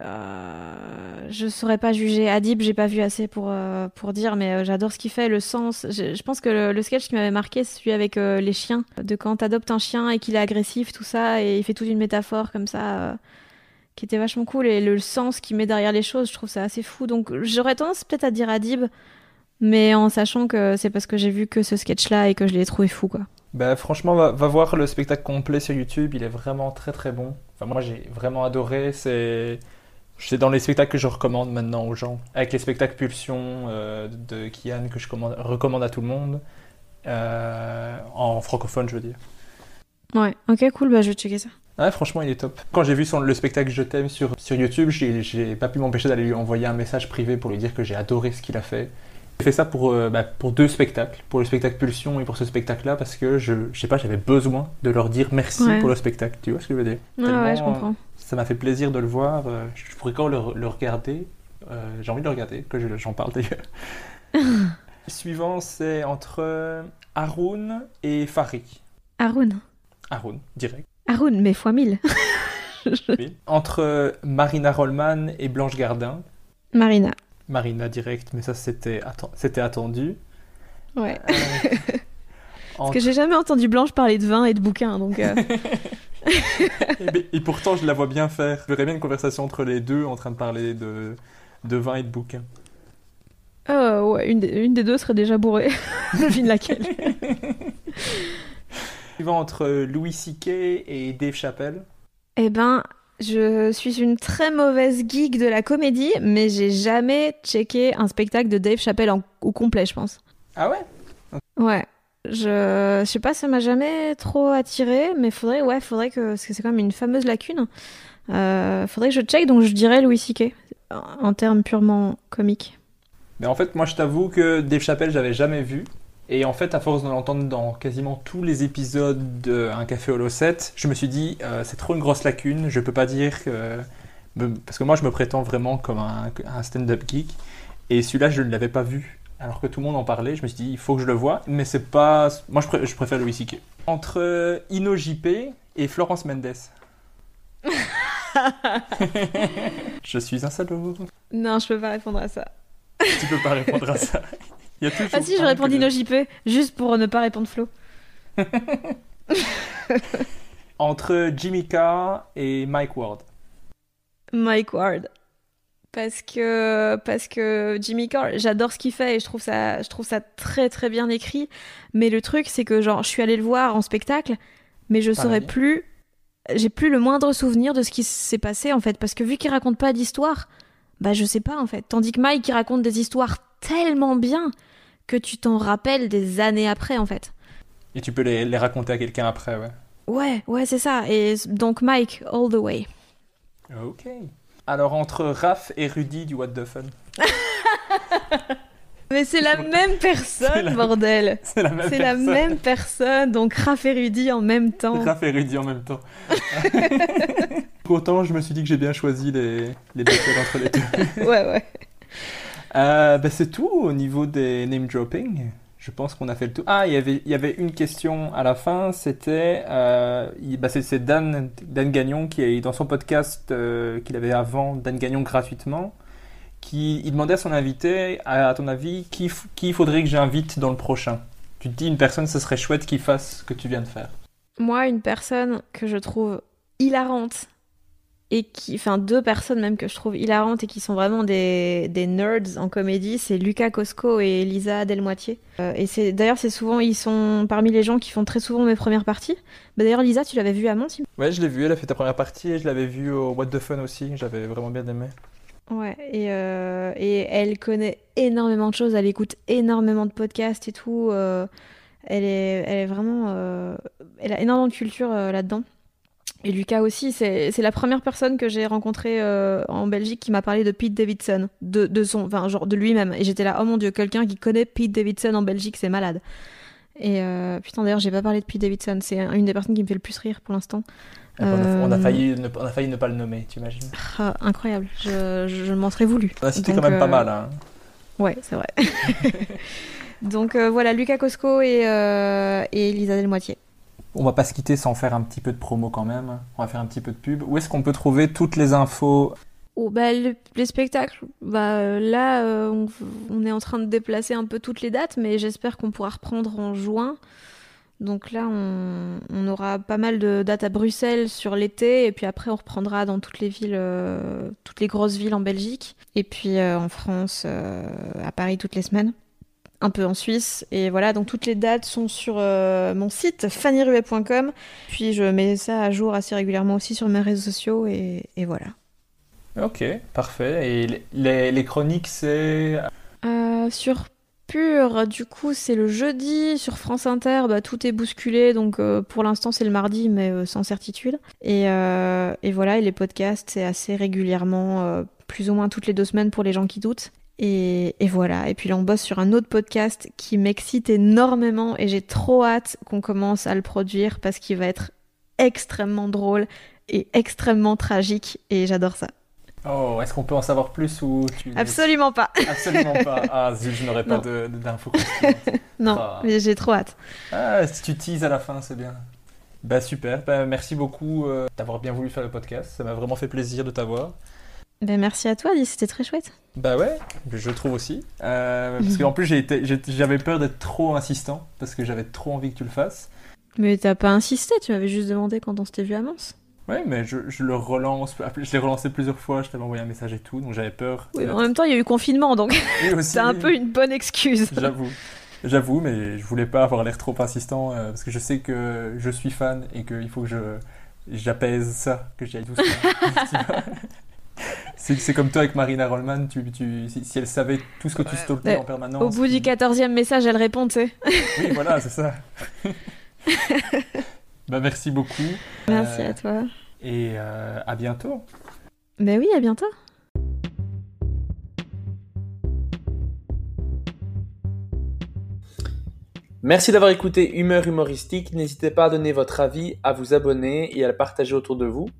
Euh, je saurais pas juger. Adib, j'ai pas vu assez pour, euh, pour dire, mais euh, j'adore ce qu'il fait, le sens. Je, pense que le, sketch qui m'avait marqué, c'est celui avec les chiens. De quand t'adoptes un chien et qu'il est agressif, tout ça, et il fait toute une métaphore comme ça, qui était vachement cool. Et le sens qu'il met derrière les choses, je trouve ça assez fou. Donc j'aurais tendance peut-être à dire Adib, mais en sachant que c'est parce que j'ai vu que ce sketch-là et que je l'ai trouvé fou, quoi. Bah, franchement, va, va voir le spectacle complet sur YouTube, il est vraiment très très bon. Enfin, moi j'ai vraiment adoré, c'est... C'est dans les spectacles que je recommande maintenant aux gens. Avec les spectacles Pulsion euh, de Kian que je commande- recommande à tout le monde. Euh, en francophone, je veux dire. Ouais, ok, cool, bah je vais checker ça. Ouais, franchement, il est top. Quand j'ai vu son, le spectacle Je t'aime sur, sur YouTube, j'ai pas pu m'empêcher d'aller lui envoyer un message privé pour lui dire que j'ai adoré ce qu'il a fait. J'ai fait ça pour, euh, bah, pour deux spectacles, pour le spectacle Pulsion et pour ce spectacle-là, parce que je, je sais pas, j'avais besoin de leur dire merci Ouais. pour le spectacle. Tu vois ce que je veux dire? Ouais, je comprends. Ça m'a fait plaisir de le voir. euh, Je pourrais quand le, le regarder. Euh, j'ai envie de le regarder, que je- j'en parle d'ailleurs. le suivant, c'est entre Haroun et Farid. Haroun. Haroun, direct. Haroun, mais fois mille. Oui. Entre Marina Rollman et Blanche Gardin. Marina. Marina direct, mais ça c'était atten- c'était attendu. Ouais. Euh, Parce que j'ai jamais entendu Blanche parler de vin et de bouquins, donc. euh, et, ben- et pourtant je la vois bien faire. Je verrais bien une conversation entre les deux en train de parler de, de vin et de bouquins. euh, ouais, une, des, une des deux serait déjà bourrée. Devine laquelle. Suivant entre Louis C.K. et Dave Chappelle. Eh ben, Je suis une très mauvaise geek de la comédie, mais j'ai jamais checké un spectacle de Dave Chappelle en, au complet, je pense. Ah ouais? Ouais. Je, sais pas, ça m'a jamais trop attiré, mais faudrait, ouais, faudrait que, parce que c'est quand même une fameuse lacune. Euh, faudrait que je check, donc je dirais Louis C.K. en termes purement comiques. Mais en fait, moi, je t'avoue que Dave Chappelle, j'avais jamais vu. Et en fait, à force de l'entendre dans quasiment tous les épisodes de Un Café Holo 7, je me suis dit, euh, c'est trop une grosse lacune, je peux pas dire que. Parce que moi, je me prétends vraiment comme un stand-up geek. Et celui-là, je ne l'avais pas vu. Alors que tout le monde en parlait, je me suis dit, il faut que je le voie. Mais c'est pas. Moi, je, pré- je préfère Louis C.K. Entre Ino JP et Florence Mendes. je suis un salaud. Non, je peux pas répondre à ça. Tu peux pas répondre à ça. Il y a toujours Ah si, je réponds Dino JP, juste pour ne pas répondre Flo. Entre Jimmy Carr et Mike Ward. Mike Ward. Parce que, parce que Jimmy Carr, j'adore ce qu'il fait et je trouve, ça, je trouve ça très très bien écrit. Mais le truc, c'est que genre, je suis allée le voir en spectacle, mais je saurais plus. J'ai plus le moindre souvenir de ce qui s'est passé en fait. Parce que vu qu'il raconte pas d'histoire, bah je sais pas en fait. Tandis que Mike, il raconte des histoires tellement bien que tu t'en rappelles des années après en fait. Et tu peux les, les raconter à quelqu'un après, ouais. Ouais, ouais, c'est ça. Et donc Mike, all the way. Ok. Alors, entre Raph et Rudy du What the Fun. Mais c'est la même personne, la- bordel. C'est la même C'est la personne. même personne, donc Raph et Rudy en même temps. Raph et Rudy en même temps. Pourtant, je me suis dit que j'ai bien choisi les, les entre les deux. Ouais, ouais. Euh, bah, c'est tout au niveau des name dropping. Je pense qu'on a fait le tout. Ah, il y avait, une question à la fin. C'était, euh, bah, c'est, Dan, Dan Gagnon qui est dans son podcast euh, qu'il avait avant, Dan Gagnon gratuitement, qui demandait à son invité, à, ton avis, qui, qui faudrait que j'invite dans le prochain? Tu te dis une personne, ce serait chouette qu'il fasse ce que tu viens de faire. Moi, une personne que je trouve hilarante et qui, enfin deux personnes même que je trouve hilarantes et qui sont vraiment des, des nerds en comédie, c'est Lucas Cosco et Lisa Delmoitier. Euh, et c'est d'ailleurs c'est souvent ils sont parmi les gens qui font très souvent mes premières parties. Bah, d'ailleurs Lisa, tu l'avais vue à me Ouais, je l'ai vu, elle a fait ta première partie et je l'avais vu au What the Fun aussi. J'avais vraiment bien aimé. Ouais, et, euh, et elle connaît énormément de choses, elle écoute énormément de podcasts et tout. euh, elle, est, elle est vraiment. euh, elle a énormément de culture là-dedans. Et Lucas aussi, c'est la première personne que j'ai rencontrée euh, en Belgique qui m'a parlé de Pete Davidson, de, de son, enfin, genre de lui-même. Et j'étais là, oh mon dieu, quelqu'un qui connaît Pete Davidson en Belgique, c'est malade. Et euh, putain, d'ailleurs, j'ai pas parlé de Pete Davidson, c'est une des personnes qui me fait le plus rire pour l'instant. Puis, on, a, Euh, failli ne, on a failli ne pas le nommer, tu imagines Ah, incroyable, je, je, m'en serais voulu. On a cité quand même pas mal. Hein. Ouais, c'est vrai. Donc voilà, Lucas Cosco et, et Lisa Delmoitier. On va pas se quitter sans faire un petit peu de promo quand même. On va faire un petit peu de pub. Où est-ce qu'on peut trouver toutes les infos? Oh, bah, le- les spectacles, bah, euh, là, euh, on, est en train de déplacer un peu toutes les dates, mais j'espère qu'on pourra reprendre en juin. Donc là, on, aura pas mal de dates à Bruxelles sur l'été, et puis après, on reprendra dans toutes les villes, euh, toutes les grosses villes en Belgique, et puis en France, à Paris toutes les semaines, un peu en Suisse. Et voilà, donc toutes les dates sont sur euh, mon site fannyruet.com, puis je mets ça à jour assez régulièrement aussi sur mes réseaux sociaux, et, et voilà. Ok, parfait. Et les, chroniques, c'est? Euh, sur Pure, du coup, c'est le jeudi. Sur France Inter, bah, tout est bousculé. Donc, euh, pour l'instant, c'est le mardi, mais euh, sans certitude. Et, euh, et voilà, et les podcasts, c'est assez régulièrement, euh, plus ou moins toutes les deux semaines pour les gens qui doutent. Et, et voilà. Et puis là, on bosse sur un autre podcast qui m'excite énormément et j'ai trop hâte qu'on commence à le produire parce qu'il va être extrêmement drôle et extrêmement tragique. Et j'adore ça. Oh, est-ce qu'on peut en savoir plus ou tu... Absolument pas. Absolument pas. Ah, zut, je n'aurais pas d'infos. Non, Ah. mais j'ai trop hâte. Ah, si tu teases à la fin, c'est bien. Bah super, bah, merci beaucoup euh, d'avoir bien voulu faire le podcast. Ça m'a vraiment fait plaisir de t'avoir. Ben, merci à toi, Alice, c'était très chouette. Bah ouais, je trouve aussi. Euh, parce qu'en plus, j'avais peur d'être trop insistant, parce que j'avais trop envie que tu le fasses. Mais t'as pas insisté, tu m'avais juste demandé quand on s'était vu à Mons. Ouais, mais je, je le relance, je l'ai relancé plusieurs fois, je t'avais envoyé un message et tout, donc j'avais peur. Oui, mais en même temps, il y a eu confinement, donc c'est un peu une bonne excuse. J'avoue. J'avoue, mais je voulais pas avoir l'air trop insistant, euh, parce que je sais que je suis fan et qu'il faut que je, j'apaise ça, que j'aille doucement. C'est comme toi avec Marina Rollman, tu, tu, si, elle savait tout ce que tu stalkais en permanence. Au bout du 14e message, elle répond, tu sais. Oui, voilà, c'est ça. bah, merci beaucoup. Merci à toi. Et euh, à bientôt. Ben oui, à bientôt. Merci d'avoir écouté Humeur humoristique. N'hésitez pas à donner votre avis, à vous abonner et à le partager autour de vous.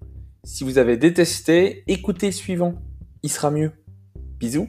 Si vous avez détesté, écoutez suivant. Il sera mieux. Bisous.